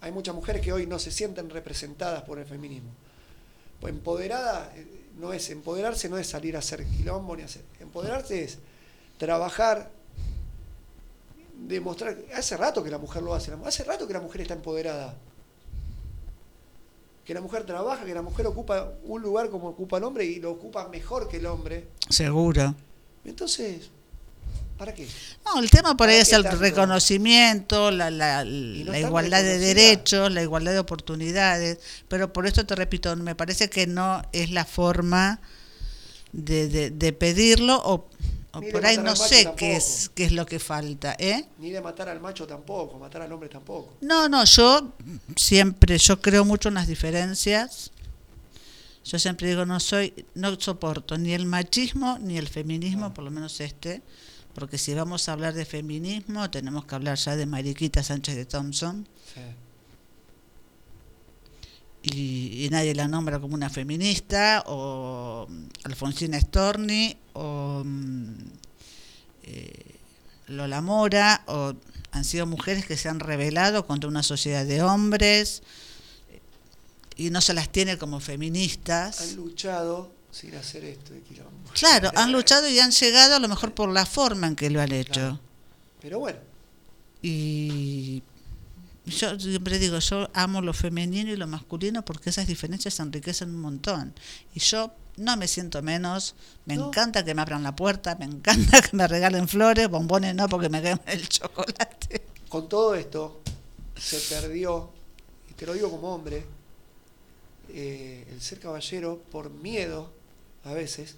Speaker 2: Hay muchas mujeres que hoy no se sienten representadas por el feminismo. empoderada eh, no es empoderarse, no es salir a hacer quilombo ni hacer. Empoderarse es trabajar, demostrar. Hace rato que la mujer lo hace, hace rato que la mujer está empoderada. Que la mujer trabaja, que la mujer ocupa un lugar como ocupa el hombre y lo ocupa mejor que el hombre.
Speaker 1: Seguro.
Speaker 2: Entonces, ¿para qué?
Speaker 1: No, el tema por
Speaker 2: ¿Para
Speaker 1: ahí es el
Speaker 2: tanto?
Speaker 1: reconocimiento, la, la,
Speaker 2: no
Speaker 1: la igualdad de derechos, la igualdad de oportunidades, pero por esto te repito, me parece que no es la forma de, de, de pedirlo o, o por ahí no sé qué es, qué es lo que falta, ¿eh?
Speaker 2: Ni de matar al macho tampoco, matar al hombre tampoco.
Speaker 1: No, no, yo siempre, yo creo mucho en las diferencias. Yo siempre digo, no soy, no soporto ni el machismo ni el feminismo, por lo menos este, porque si vamos a hablar de feminismo, tenemos que hablar ya de Mariquita Sánchez de Thompson,
Speaker 2: Sí.
Speaker 1: Y, y nadie la nombra como una feminista, o mm, Alfonsina Storni, o mm, eh, Lola Mora, o han sido mujeres que se han rebelado contra una sociedad de hombres y no se las tiene como
Speaker 2: Han
Speaker 1: feministas.
Speaker 2: luchado sin hacer esto de quilombo.
Speaker 1: Claro, han luchado y han llegado a lo mejor por la forma en que lo han hecho.
Speaker 2: Claro. Pero bueno,
Speaker 1: Y yo siempre digo, yo amo lo femenino y lo masculino porque esas diferencias enriquecen un montón. Y yo no me siento menos, me
Speaker 2: No.
Speaker 1: encanta que me abran la puerta, me encanta que me regalen flores, bombones no porque me queman el chocolate.
Speaker 2: con todo esto se perdió, y te lo digo como hombre, eh, el ser caballero por miedo a veces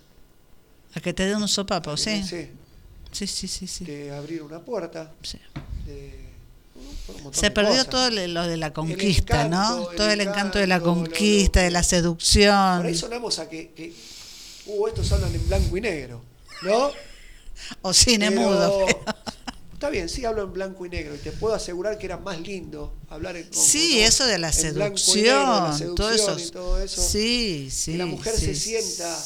Speaker 1: A que te den un sopapo, sí.
Speaker 2: sí,
Speaker 1: Sí, sí, sí, sí.
Speaker 2: de abrir una puerta,
Speaker 1: sí.
Speaker 2: de,
Speaker 1: Se perdió
Speaker 2: cosas.
Speaker 1: todo lo de la conquista,
Speaker 2: encanto,
Speaker 1: ¿no? Todo el encanto de la
Speaker 2: lo-
Speaker 1: conquista,
Speaker 2: lo-
Speaker 1: de la
Speaker 2: Por
Speaker 1: seducción.
Speaker 2: ahí sonamos a que, que uh, estos hablan en blanco y negro, ¿no?
Speaker 1: O cine
Speaker 2: Pero-
Speaker 1: mudo.
Speaker 2: Está bien, sí hablo en blanco y negro y te puedo asegurar que era más lindo hablar en con-
Speaker 1: Sí,
Speaker 2: con-
Speaker 1: eso de la
Speaker 2: negro,
Speaker 1: seducción, todo eso.
Speaker 2: y todo eso.
Speaker 1: Sí, sí.
Speaker 2: que la mujer
Speaker 1: sí.
Speaker 2: se sienta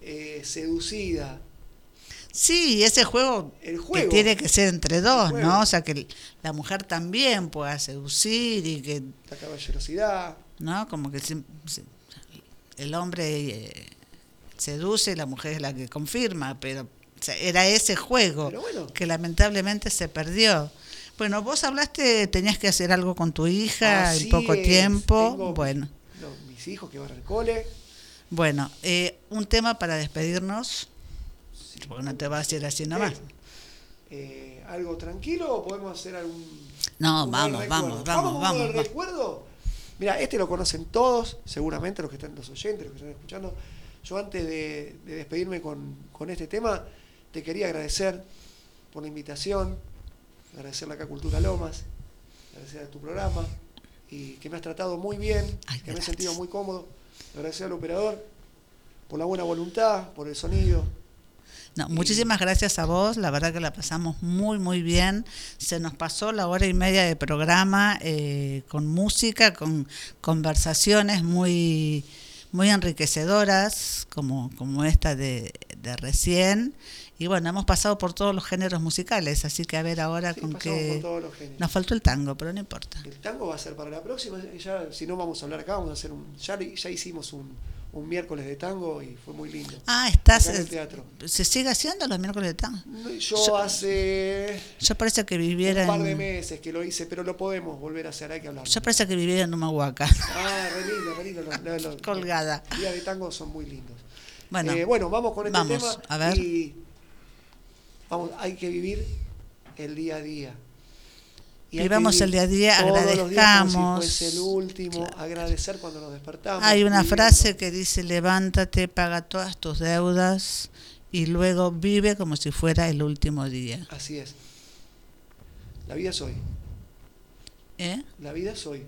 Speaker 2: eh, seducida.
Speaker 1: Sí, ese juego,
Speaker 2: El
Speaker 1: que tiene que ser entre dos. ¿no? O sea, que la mujer también pueda seducir y que,
Speaker 2: La caballerosidad.
Speaker 1: ¿no? Como que el hombre eh, seduce y la mujer es la que confirma, pero o sea, era ese juego
Speaker 2: bueno.
Speaker 1: que lamentablemente se perdió. Bueno, vos hablaste, tenías que hacer algo con tu hija
Speaker 2: Así
Speaker 1: en poco
Speaker 2: es,
Speaker 1: tiempo.
Speaker 2: tengo
Speaker 1: Bueno,
Speaker 2: no, mis hijos que van al cole.
Speaker 1: bueno, eh, un tema para despedirnos, porque no te vas a ir así nomás.
Speaker 2: Eh, ¿Algo tranquilo o podemos hacer algún.
Speaker 1: No,
Speaker 2: un
Speaker 1: vamos,
Speaker 2: buen
Speaker 1: vamos, vamos, vamos,
Speaker 2: recuerdo? Mira, este lo conocen todos, seguramente los que están los oyentes, los que están escuchando. Yo antes de, de despedirme con, con este tema, te quería agradecer por la invitación, agradecerle acá a Cultura Lomas, agradecer a tu programa y que me has tratado muy bien,
Speaker 1: Ay,
Speaker 2: que me he sentido muy cómodo. Agradecer al operador por la buena voluntad, por el sonido.
Speaker 1: No, muchísimas gracias a vos, la verdad que la pasamos muy, muy bien. Se nos pasó la hora y media de programa eh, con música, con conversaciones muy, muy enriquecedoras, como, como esta de, de recién. Y bueno, hemos pasado por todos los géneros musicales, así que a ver ahora
Speaker 2: Sí,
Speaker 1: con qué... Nos faltó el tango, pero no importa.
Speaker 2: El tango va a ser para la próxima, ya, si no vamos a hablar acá, vamos a hacer un. Ya, ya hicimos un, un miércoles de tango y fue muy lindo.
Speaker 1: Ah, estás...
Speaker 2: En el teatro.
Speaker 1: ¿Se sigue haciendo los miércoles de tango?
Speaker 2: Yo
Speaker 1: Yo-
Speaker 2: hace
Speaker 1: Yo parece que
Speaker 2: un
Speaker 1: viviera
Speaker 2: par de
Speaker 1: en...
Speaker 2: meses que lo hice, pero lo podemos volver a hacer, hay que hablar.
Speaker 1: Yo parece que viviera en Humahuaca,
Speaker 2: Ah, re lindo, re lindo. Los, los- los-
Speaker 1: colgada.
Speaker 2: los días de tango son muy lindos.
Speaker 1: Bueno,
Speaker 2: Eh, bueno, vamos con este
Speaker 1: vamos,
Speaker 2: tema.
Speaker 1: a ver.
Speaker 2: Y vamos, hay que vivir el día a día. Y
Speaker 1: Vivamos el día a día, agradezcamos.
Speaker 2: Si el último, agradecer cuando nos despertamos.
Speaker 1: Hay una frase que dice, levántate, paga todas tus deudas y luego vive como si fuera el último día.
Speaker 2: Así es. La vida es hoy.
Speaker 1: ¿Eh?
Speaker 2: La vida es hoy.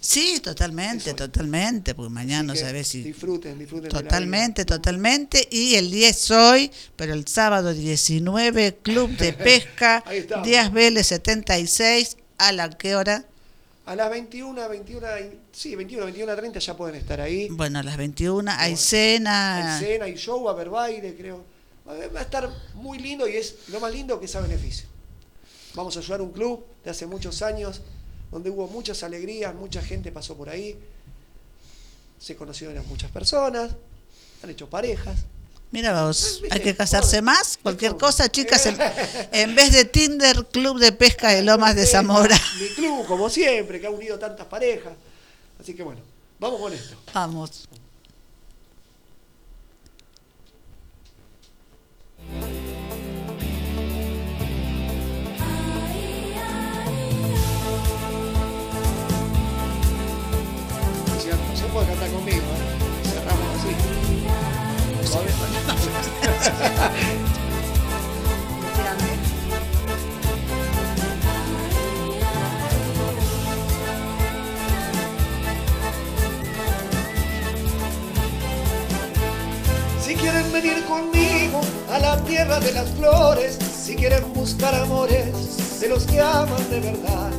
Speaker 1: Sí, totalmente,
Speaker 2: Eso.
Speaker 1: totalmente, porque mañana no sabes si...
Speaker 2: Disfruten, disfruten.
Speaker 1: Totalmente, totalmente. Y el 10 hoy, pero el sábado 19, Club de Pesca. Díaz Vélez 76, ¿a la qué hora?
Speaker 2: A las 21, 21, y- sí, 21, 21, 30 ya pueden estar ahí.
Speaker 1: Bueno, a las 21 hay
Speaker 2: Bueno,
Speaker 1: cena.
Speaker 2: Hay cena, hay show, a haber baile, creo. Va a va a estar muy lindo y es lo más lindo que es a beneficio. Vamos a ayudar a un club de hace muchos años, donde hubo muchas alegrías, mucha gente pasó por ahí. se conocieron a muchas personas, han hecho parejas.
Speaker 1: Mira vos,
Speaker 2: ¿Viste?
Speaker 1: hay que casarse más. Cualquier cosa, chicas, en, en vez de Tinder, Club de Pesca de Lomas de Zamora.
Speaker 2: Mi club, como siempre, que ha unido tantas parejas. Así que bueno, vamos con esto.
Speaker 1: Vamos.
Speaker 2: Se puede cantar conmigo, ¿eh? cerramos así. Si quieren venir conmigo a la tierra de las flores, si quieren buscar amores de los que aman de verdad,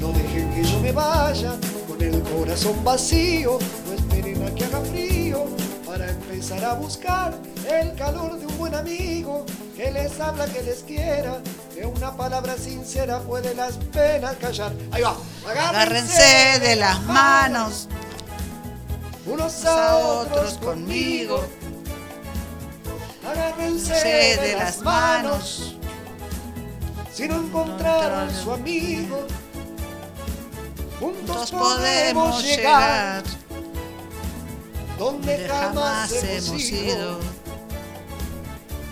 Speaker 2: no dejen que yo me vaya con el corazón vacío, no esperen a que haga frío para empezar a buscar el calor de un buen amigo que les habla, que les quiera, que una palabra sincera puede las penas callar. Ahí va,
Speaker 1: Agárrense de las manos
Speaker 2: unos
Speaker 1: a otros conmigo.
Speaker 2: Agárrense
Speaker 1: Se
Speaker 2: de las manos. Si no encontraron su amigo, juntos podemos llegar donde jamás hemos ido.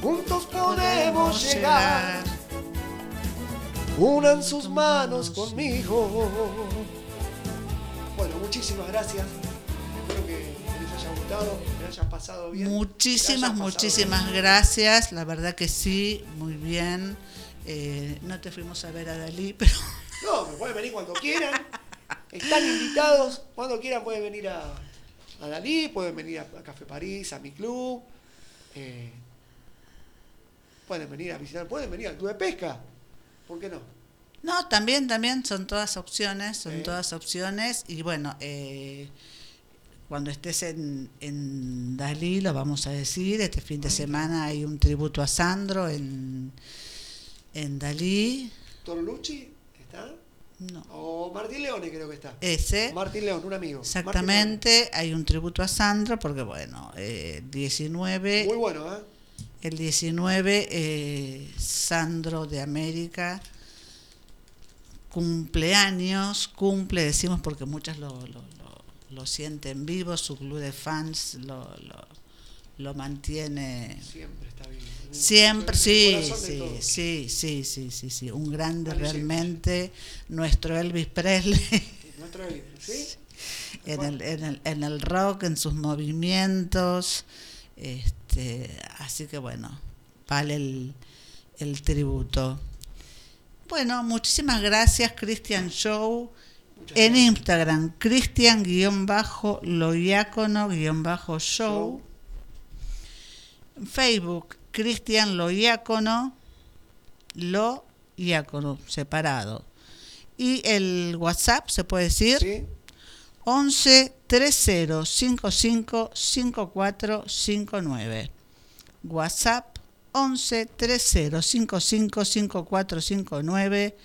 Speaker 2: Juntos podemos llegar. Unan sus manos conmigo. Bueno, muchísimas gracias. Espero que les haya gustado, que haya pasado bien.
Speaker 1: Muchísimas,
Speaker 2: pasado
Speaker 1: muchísimas gracias. La verdad que sí, muy bien. Eh, no te fuimos a ver a Dalí, pero.
Speaker 2: No, me pueden venir cuando quieran. Están invitados. Cuando quieran pueden venir a, a Dalí, pueden venir a, a Café París, a mi club. Eh, pueden venir a visitar, pueden venir al club de pesca. ¿Por qué no?
Speaker 1: no, también, también son todas opciones, son
Speaker 2: Sí.
Speaker 1: todas opciones. Y bueno, eh, cuando estés en, en Dalí, lo vamos a decir, este fin de semana hay un tributo a Sandro en, en Dalí.
Speaker 2: ¿Torlucci está?
Speaker 1: No,
Speaker 2: O Martín Leone creo que está.
Speaker 1: ese.
Speaker 2: Martín León, un amigo.
Speaker 1: Exactamente, hay un tributo a Sandro porque bueno, eh, 19,
Speaker 2: León. Muy bueno, ¿eh?
Speaker 1: el 19 eh, Sandro de América cumpleaños, cumple, decimos porque muchas lo, lo, lo- lo sienten vivo, su club de fans lo, lo, lo mantiene
Speaker 2: Siempre está bien.
Speaker 1: Siempre, sí, sí, sí, sí, sí, sí, sí, un grande realmente, nuestro Elvis Presley.
Speaker 2: Nuestro Elvis, ¿sí?
Speaker 1: en el, en el, en el rock, en sus movimientos. Este, así que bueno, vale el, el tributo. Bueno, muchísimas gracias, Christian Show.
Speaker 2: Muchas
Speaker 1: En
Speaker 2: gracias.
Speaker 1: Instagram, Cristian-Loiácono-Show. En Facebook, Cristian Loiácono, Loiácono, separado. Y el WhatsApp, ¿se puede decir?
Speaker 2: ¿Sí?
Speaker 1: 11 30 55 54 59. WhatsApp 11 30 55 54 59.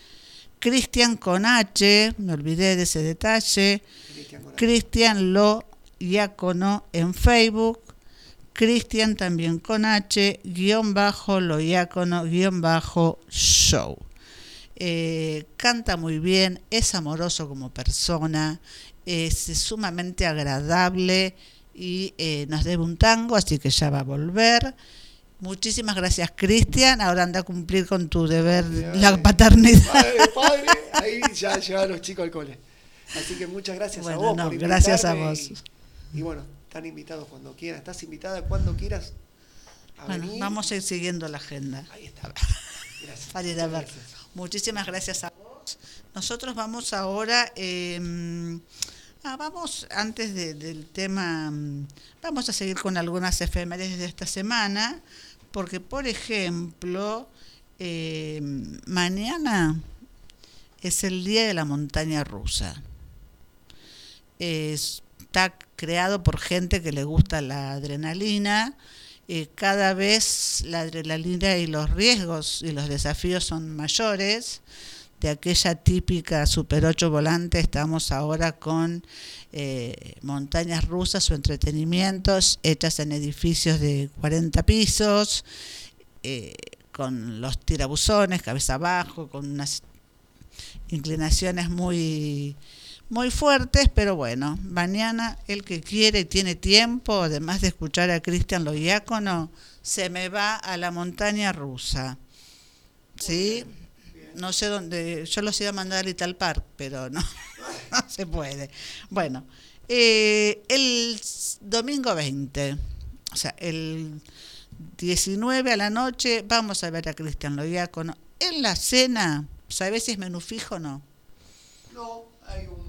Speaker 1: Cristian con H, me olvidé de ese detalle.
Speaker 2: Cristian
Speaker 1: Lo Iácono en Facebook. Cristian también con H, guion bajo Lo Iácono, guion bajo show. Eh, canta muy bien, es amoroso como persona, es sumamente agradable y eh, nos debe un tango, así que ya va a volver. Muchísimas gracias, Cristian. Ahora anda a cumplir con tu deber, la paternidad.
Speaker 2: Padre, padre, ahí ya llevan los chicos al cole. Así que muchas gracias
Speaker 1: Bueno,
Speaker 2: a vos
Speaker 1: no,
Speaker 2: por
Speaker 1: gracias a vos.
Speaker 2: Y, y bueno, están invitados cuando quieran. Estás invitada cuando quieras a
Speaker 1: Bueno,
Speaker 2: venir.
Speaker 1: vamos a ir siguiendo la agenda.
Speaker 2: Ahí está. Gracias.
Speaker 1: para ir a ver.
Speaker 2: Gracias.
Speaker 1: Muchísimas gracias a vos. Nosotros vamos ahora, eh, ah, vamos antes de- del tema, mm, vamos a seguir con algunas efemérides de esta semana, porque por ejemplo, eh, mañana es el día de la montaña rusa. Es- está creado por gente que le gusta la adrenalina. eh, cada vez la adrenalina y los riesgos y los desafíos son mayores. de aquella típica Super 8 volante, estamos ahora con eh, montañas rusas o entretenimientos hechas en edificios de 40 pisos, eh, con los tirabuzones, cabeza abajo, con unas inclinaciones muy muy fuertes, pero bueno, mañana el que quiere y tiene tiempo, además de escuchar a Cristian Loiácono, se me va a la montaña rusa. ¿Sí? No sé dónde, yo los iba a mandar a Little Park, pero no, no se puede. Bueno, eh, el domingo 20, o sea, el 19 a la noche, vamos a ver a Cristian Loiácono. En la cena, ¿sabes si es menú fijo o no?
Speaker 2: No, hay un,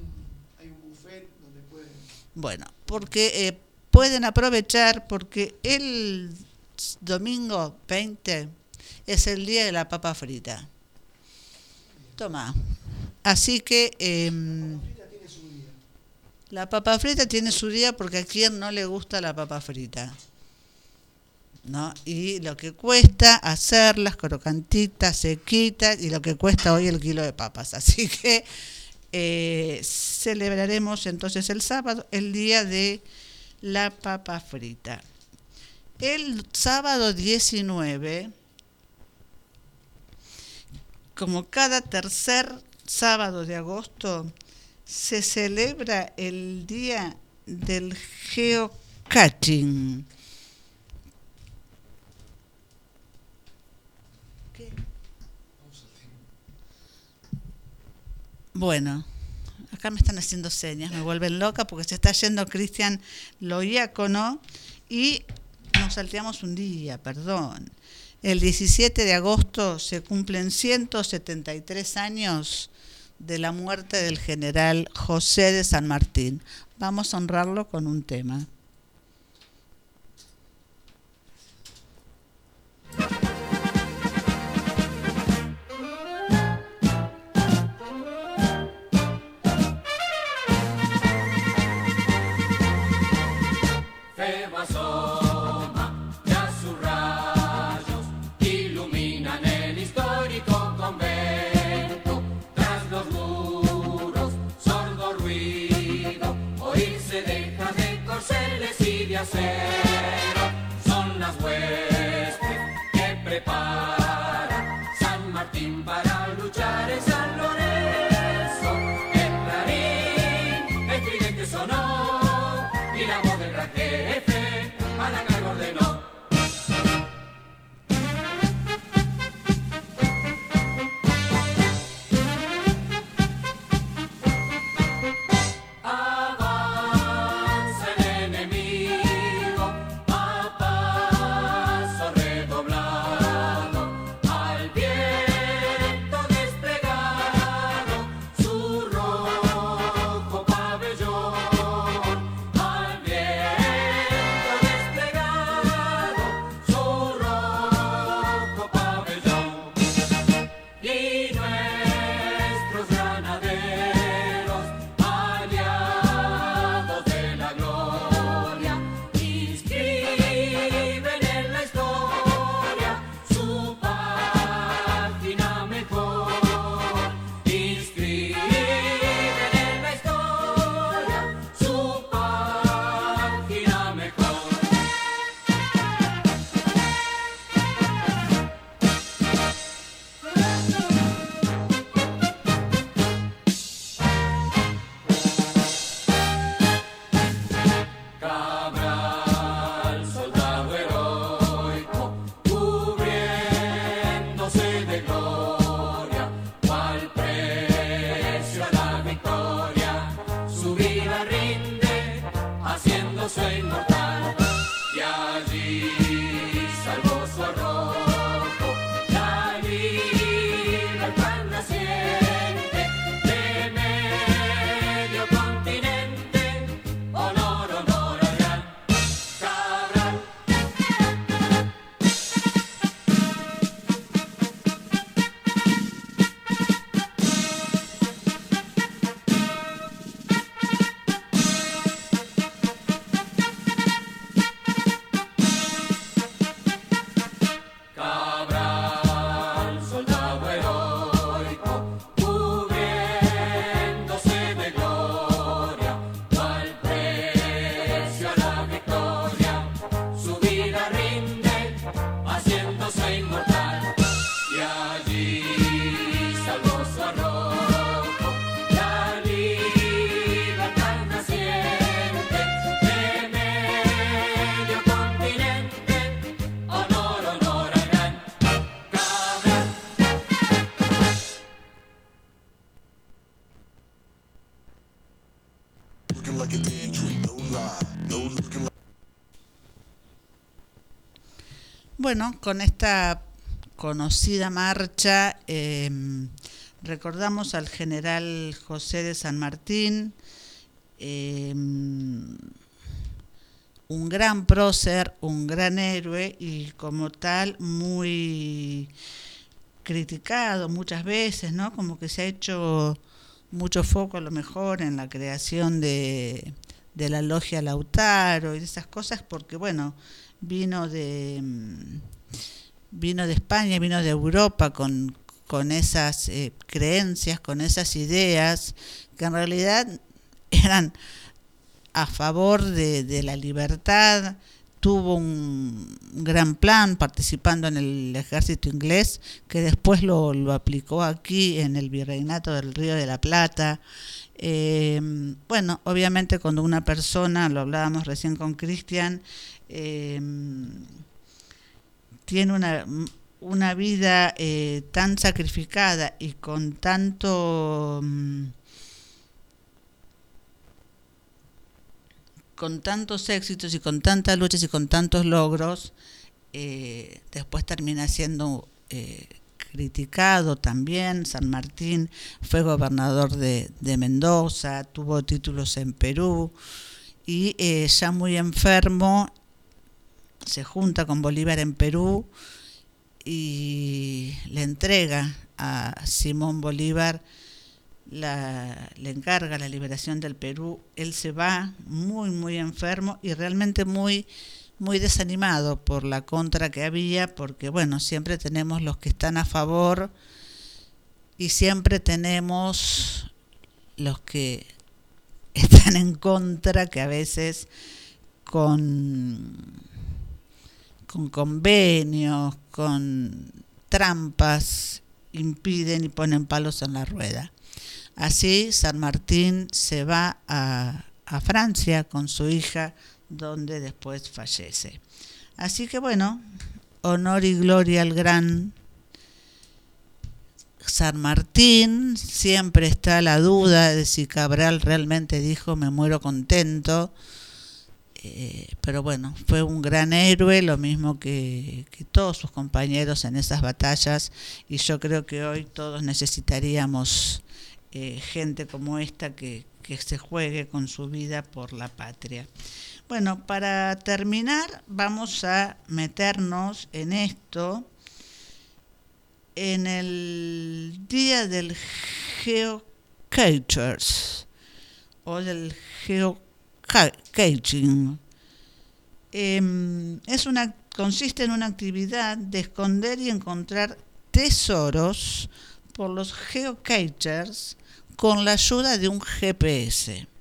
Speaker 2: hay un buffet donde pueden.
Speaker 1: Bueno, porque eh, pueden aprovechar porque el domingo 20 es el día de la papa frita. Toma. Así que
Speaker 2: día.
Speaker 1: la papa frita tiene su día porque a quien no le gusta la papa frita. ¿No? Y lo que cuesta hacerlas crocantitas, sequitas, y lo que cuesta hoy el kilo de papas. Así que eh, celebraremos entonces el sábado, el día de la papa frita. El sábado 19, como cada tercer sábado de agosto, se celebra el día del geocaching. ¿Qué? Bueno, acá me están haciendo señas, me vuelven loca porque se está yendo Cristian Loiácono y nos salteamos un día, perdón. El 17 de agosto se cumplen 173 años de la muerte del general José de San Martín. Vamos a honrarlo con un tema.
Speaker 3: acontecer.
Speaker 1: Bueno, con esta conocida marcha eh, recordamos al general José de San Martín, eh, un gran prócer, un gran héroe y como tal muy criticado muchas veces, ¿no? Como que se ha hecho mucho foco a lo mejor en la creación de, de la logia Lautaro y esas cosas porque bueno, vino de mm, vino de España, vino de Europa con, con esas eh, creencias, con esas ideas que en realidad eran a favor de, de la libertad, tuvo un gran plan participando en el ejército inglés, que después lo, lo aplicó aquí en el virreinato del Río de la Plata. Eh, bueno, obviamente cuando una persona, lo hablábamos recién con Cristian, eh, tiene una, una vida eh, tan sacrificada y con tanto... mm, con tantos éxitos y con tantas luchas y con tantos logros, después termina siendo criticado también. San Martín fue gobernador de, de Mendoza, tuvo títulos en Perú y eh, ya muy enfermo se junta con Bolívar en Perú y le entrega a Simón Bolívar la, le encarga la liberación del Perú, él se va muy, muy enfermo y realmente muy, muy desanimado por la contra que había, porque bueno, siempre tenemos los que están a favor y siempre tenemos los que están en contra, que a veces con, con convenios, con trampas, impiden y ponen palos en la rueda. Así San Martín se va a, a, Francia con su hija, donde después fallece. Así que bueno, honor y gloria al gran San Martín. Siempre está la duda de si Cabral realmente dijo me muero contento. Eh, pero bueno, fue un gran héroe, lo mismo que, todos sus compañeros en esas batallas. Y yo creo que hoy todos necesitaríamos eh, gente como esta que, que, se juegue con su vida por la patria. Bueno, para terminar vamos a meternos en esto en el día del geocachers o del geocaching. Eh, es una, consiste en una actividad de esconder y encontrar tesoros por los geocachers con la ayuda de un GPS.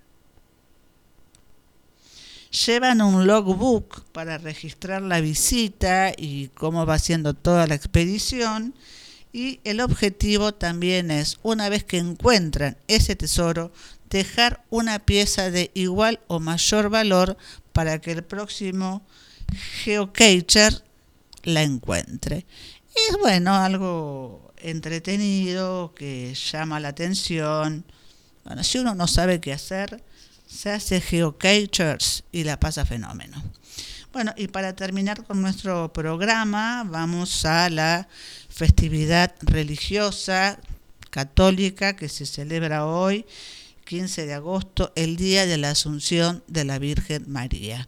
Speaker 1: Llevan un logbook para registrar la visita y cómo va siendo toda la expedición. Y el objetivo también es, una vez que encuentran ese tesoro, dejar una pieza de igual o mayor valor para que el próximo geocacher la encuentre. Es bueno, algo entretenido, que llama la atención. Bueno, si uno no sabe qué hacer, se hace geocachers y la pasa fenómeno. Bueno, y para terminar con nuestro programa, vamos a la festividad religiosa católica que se celebra hoy, 15 de agosto, el día de la Asunción de la Virgen María.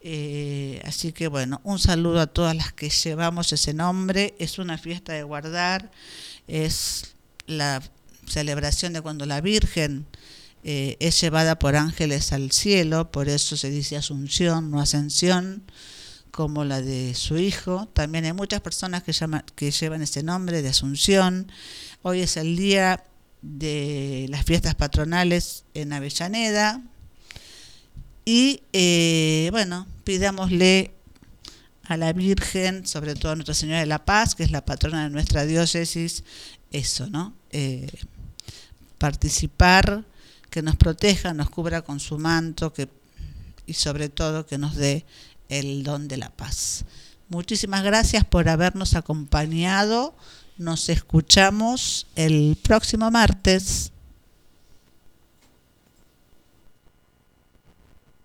Speaker 1: Eh, así que bueno, un saludo a todas las que llevamos ese nombre. Es una fiesta de guardar, es la celebración de cuando la Virgen eh, es llevada por ángeles al cielo, por eso se dice asunción, no ascensión, como la de su hijo. También hay muchas personas que, llaman, que llevan ese nombre de asunción. Hoy es el día de las fiestas patronales en Avellaneda, y eh, bueno, pidámosle a la Virgen, sobre todo a Nuestra Señora de la Paz, que es la patrona de nuestra diócesis, eso, ¿no? Eh, participar, que nos proteja, nos cubra con su manto que, y sobre todo que nos dé el don de la paz. Muchísimas gracias por habernos acompañado. Nos escuchamos el próximo martes.